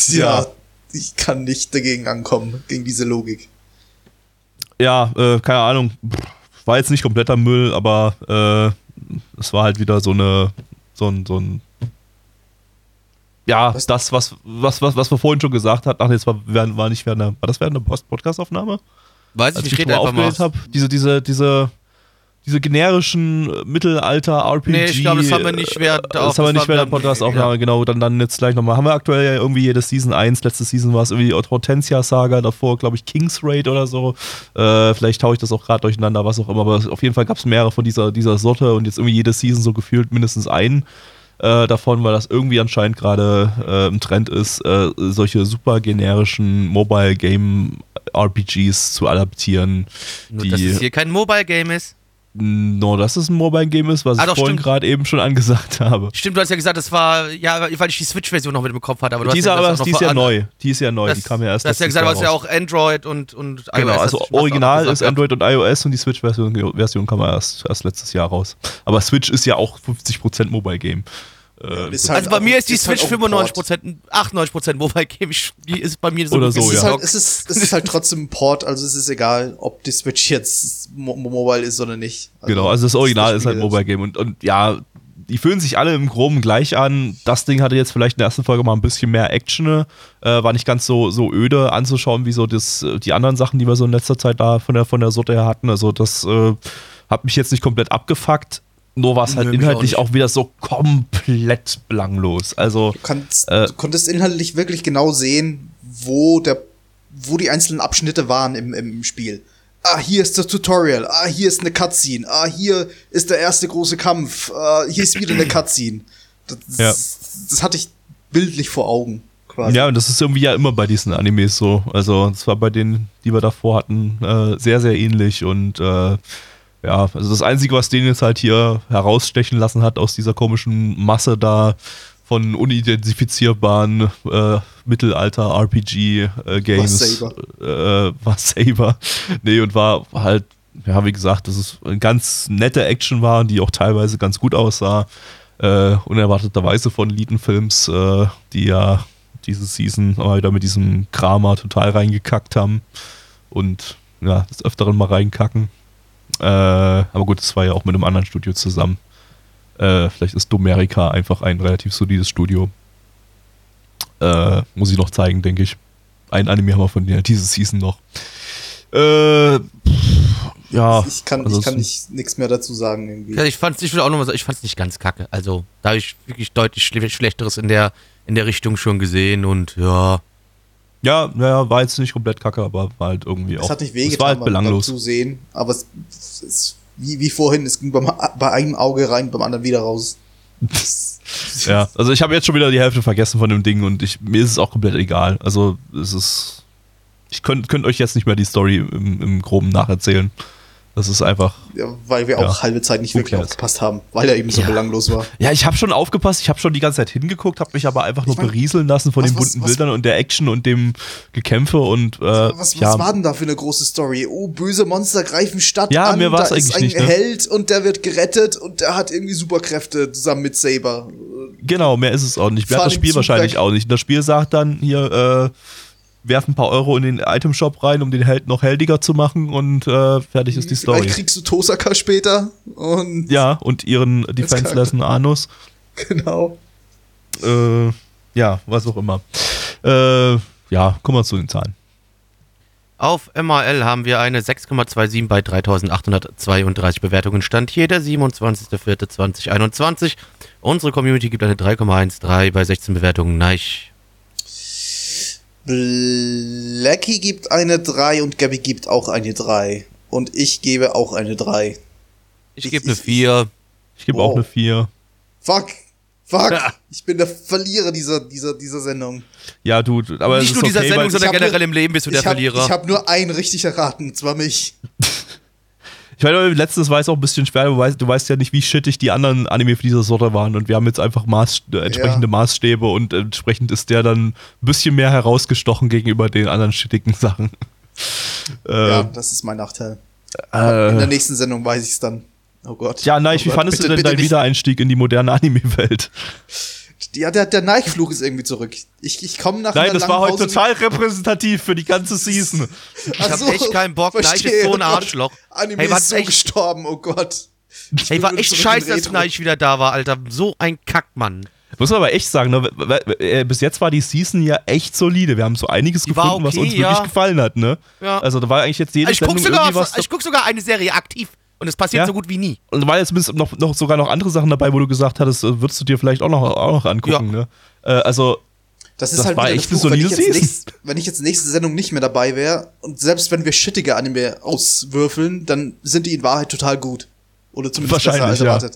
ja, ich kann nicht dagegen ankommen, gegen diese Logik. Ja, äh, keine Ahnung. War jetzt nicht kompletter Müll, aber äh, es war halt wieder so eine, so ein, so ein ja, Was? das, was, was, was, was wir vorhin schon gesagt hatten, ach, jetzt war, war nicht während der, war das während der Post-Podcast-Aufnahme? Weiß ich Als nicht, ich red mal einfach mal. habe, diese, diese, diese, diese generischen äh, Mittelalter-RPG. Nee, ich glaube, das haben wir nicht während der Das haben wir nicht während der Podcast-Aufnahme, ja. genau. Dann, dann jetzt gleich nochmal. Haben wir aktuell ja irgendwie jede Season 1, letzte Season war es irgendwie Hortensia-Saga, davor, glaube ich, King's Raid oder so. Äh, vielleicht taue ich das auch gerade durcheinander, was auch immer. Aber auf jeden Fall gab es mehrere von dieser, dieser Sorte und jetzt irgendwie jede Season so gefühlt mindestens einen äh, davon, weil das irgendwie anscheinend gerade äh, im Trend ist, äh, solche super generischen Mobile Game RPGs zu adaptieren. Nur, die, dass es hier kein Mobile-Game ist. No, dass es ein Mobile Game ist, was Ah, ich doch, vorhin gerade eben schon angesagt habe. Stimmt, du hast ja gesagt, das war, ja, weil ich die Switch-Version noch mit im Kopf hatte. Aber du Die hast ist, ja aber, die ist ja neu. Die ist ja neu. Das, die kam ja erst Du hast ja gesagt, du hast ja auch Android und, und Genau, iOS, also du schon original ist. Android und iOS und die Switch-Version Version kam erst, erst letztes Jahr raus. Aber Switch ist ja auch 50% Mobile Game. Äh, ist halt Also bei mir ist die ist halt Switch Port. 95%, 98% Mobile-Game. Ich- Die ist bei mir so Oder so, es, ist ja. halt, es, ist, es ist halt trotzdem ein Port, also es ist egal, ob die Switch jetzt mo mobile ist oder nicht. Genau, also das Original ist halt Mobile Game und, und ja, die fühlen sich alle im Groben gleich an. Das Ding hatte jetzt vielleicht in der ersten Folge mal ein bisschen mehr Action, äh, war nicht ganz so, so öde anzuschauen, wie so das, äh, die anderen Sachen, die wir so in letzter Zeit da von der, von der Sorte her hatten. Also das äh, hat mich jetzt nicht komplett abgefuckt. Nur war es halt Nö, inhaltlich auch auch, wieder so komplett belanglos. Also, Du, kannst, Äh, du konntest inhaltlich wirklich genau sehen, wo, der, wo die einzelnen Abschnitte waren im, im Spiel. Ah, hier ist das Tutorial. Ah, hier ist eine Cutscene. Ah, hier ist der erste große Kampf. Ah, hier ist wieder eine Cutscene. Das, Ja. das hatte ich bildlich vor Augen. Quasi. Ja, und das ist irgendwie ja immer bei diesen Animes so. Also, das war bei denen, die wir davor hatten, äh, sehr, sehr ähnlich. Und äh, ja, also das Einzige, was den jetzt halt hier herausstechen lassen hat aus dieser komischen Masse da von unidentifizierbaren äh, Mittelalter-RPG-Games, War äh, war Saber. Nee, und war halt, ja, wie gesagt, dass es eine ganz nette Action war, die auch teilweise ganz gut aussah. Äh, unerwarteterweise von Leading Films, äh, die ja diese Season mal wieder mit diesem Kramer total reingekackt haben und ja, des Öfteren mal reinkacken. Äh, aber gut, das war ja auch mit einem anderen Studio zusammen. Äh, vielleicht ist Domerica einfach ein relativ solides Studio. Äh, muss ich noch zeigen, denke ich. Ein Anime haben wir von denen diese Season noch. Äh, ja. ich kann, ich ansonsten- kann nicht nichts mehr dazu sagen irgendwie. Ja, ich fand's, ich will auch noch mal sagen, ich fand's nicht ganz kacke. Also, da habe ich wirklich deutlich schle Schlechteres in der, in der Richtung schon gesehen und ja. Ja, naja, war jetzt nicht komplett kacke, aber war halt irgendwie auch. Es hat nicht es wehgetan war halt belanglos. Zusehen, aber es, es ist wie, wie vorhin, es ging beim, bei einem Auge rein, beim anderen wieder raus. Ja, also ich habe jetzt schon wieder die Hälfte vergessen von dem Ding und ich, mir ist es auch komplett egal. Also es ist. Ich könnte könnt euch jetzt nicht mehr die Story im, im Groben nacherzählen. Das ist einfach. Ja, weil wir Ja. auch halbe Zeit nicht wirklich cares? aufgepasst haben, weil er eben so Ja. belanglos war. Ja, ich habe schon aufgepasst, ich habe schon die ganze Zeit hingeguckt, habe mich aber einfach nur Ich mein, berieseln lassen von was- den was- bunten was- Bildern und der Action und dem Gekämpfe und äh, Was, was war denn da für eine große Story? Oh, böse Monster greifen Stadt Ja, an, mir war's da ist eigentlich ein nicht, ne? Held und der wird gerettet und der hat irgendwie Superkräfte zusammen mit Saber. Genau, mehr ist es auch nicht. Mehr hat das Spiel wahrscheinlich weg. auch nicht. Das Spiel sagt dann hier, äh, werf ein paar Euro in den Itemshop rein, um den Held noch heldiger zu machen und äh, fertig ist die Story. Vielleicht kriegst du Tosaka später und Ja, und ihren defenselesen Anus. genau. Äh, ja, was auch immer. Äh, ja, kommen wir zu den Zahlen. Auf MAL haben wir eine 6,27 bei 3832 Bewertungen. Stand hier der 27.04.2021. Unsere Community gibt eine 3,13 bei 16 Bewertungen. Nein. Blackie gibt eine 3 und Gabby gibt auch eine 3. Und ich gebe auch eine 3. Ich gebe eine ich- 4. Ich gebe Wow. auch eine 4. Fuck! Fuck! Ja. Ich bin der Verlierer dieser, dieser, dieser Sendung. Ja, du, aber es Nicht ist nur dieser okay, Sendung, weil, sondern generell nur- im Leben bist du der ich hab, Verlierer. Ich habe nur einen richtig erraten, und zwar mich. Ich meine, letztes war es auch ein bisschen schwer, du weißt, du weißt ja nicht, wie shittig die anderen Anime für diese Sorte waren und wir haben jetzt einfach Maß, äh, entsprechende Ja. Maßstäbe und entsprechend ist der dann ein bisschen mehr herausgestochen gegenüber den anderen shittigen Sachen. Ja, ja. das ist mein Nachteil. Äh, In der nächsten Sendung weiß ich es dann. Oh Gott. ja, Neich, oh wie fandest du denn deinen. Wiedereinstieg in die moderne Anime-Welt? Ja, der, der Nike-Fluch ist irgendwie zurück. Ich, ich komme nach Nein, einer das war heute Pause- total repräsentativ für die ganze Season. Ich hab echt keinen Bock. Nike ist verstehe, so ein. Arschloch. Anime Hey, was ist so echt- gestorben, oh Gott. Ich Ey, war echt scheiße, dass. Nike wieder da war, Alter. So ein Kackmann. Muss man aber echt sagen, ne, äh, bis jetzt war die Season ja echt solide. Wir haben so einiges Die war gefunden, was okay, uns wirklich ja. gefallen hat, ne? Ja. Also da war eigentlich jetzt jede Ich guck, Sendung sogar, irgendwie was. ich guck sogar eine Serie aktiv. Und es passiert Ja? so gut wie nie. Und war jetzt zumindest noch, noch sogar noch andere Sachen dabei, wo du gesagt hattest, äh, würdest du dir vielleicht auch noch, auch noch angucken, ne? Äh, also, Das ist Das halt war echt eine Fluch, wenn ich, jetzt nächst, wenn ich jetzt nächste Sendung nicht mehr dabei wäre und selbst wenn wir shittige Anime auswürfeln, dann sind die in Wahrheit total gut. Oder zumindest besser als Wahrscheinlich, ja.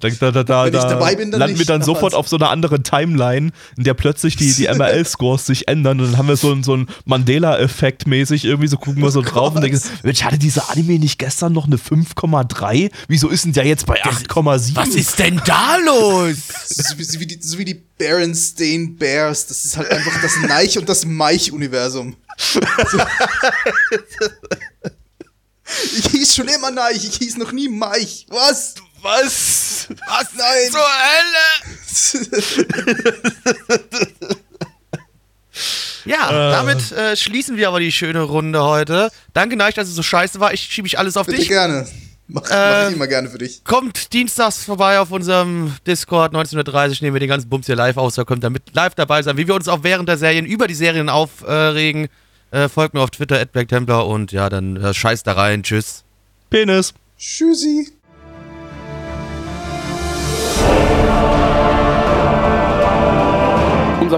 Da, da, da, Wenn ich da dabei bin, dann landen wir dann sofort auf so einer anderen Timeline, in der plötzlich die, die MRL-Scores sich ändern und dann haben wir so einen, so einen Mandela-Effekt mäßig, irgendwie so gucken wir so drauf und denken, Mensch, hatte dieser Anime nicht gestern noch eine 5,3? Wieso ist denn der jetzt bei 8,7? Was ist denn da los? So wie, so wie die, so wie die Berenstain Bears. Das ist halt einfach das Neich- und das Meich-Universum. ich hieß schon immer Neich, ich hieß noch nie Meich. Was? Was? Was Nein. zur Hölle? Ja, damit äh, schließen wir aber die schöne Runde heute. Danke, Neich, dass es so scheiße war. Ich schiebe ich alles auf Bitte dich. gerne. Mach, mach Äh, ich immer gerne für dich. Kommt dienstags vorbei auf unserem Discord 1930, nehmen wir den ganzen Bums hier live aus, da könnt ihr mit live dabei sein, wie wir uns auch während der Serien über die Serien aufregen. Äh, folgt mir auf Twitter, @blacktemplar und ja, dann äh, scheißt da rein. Tschüss. Penis. Tschüssi.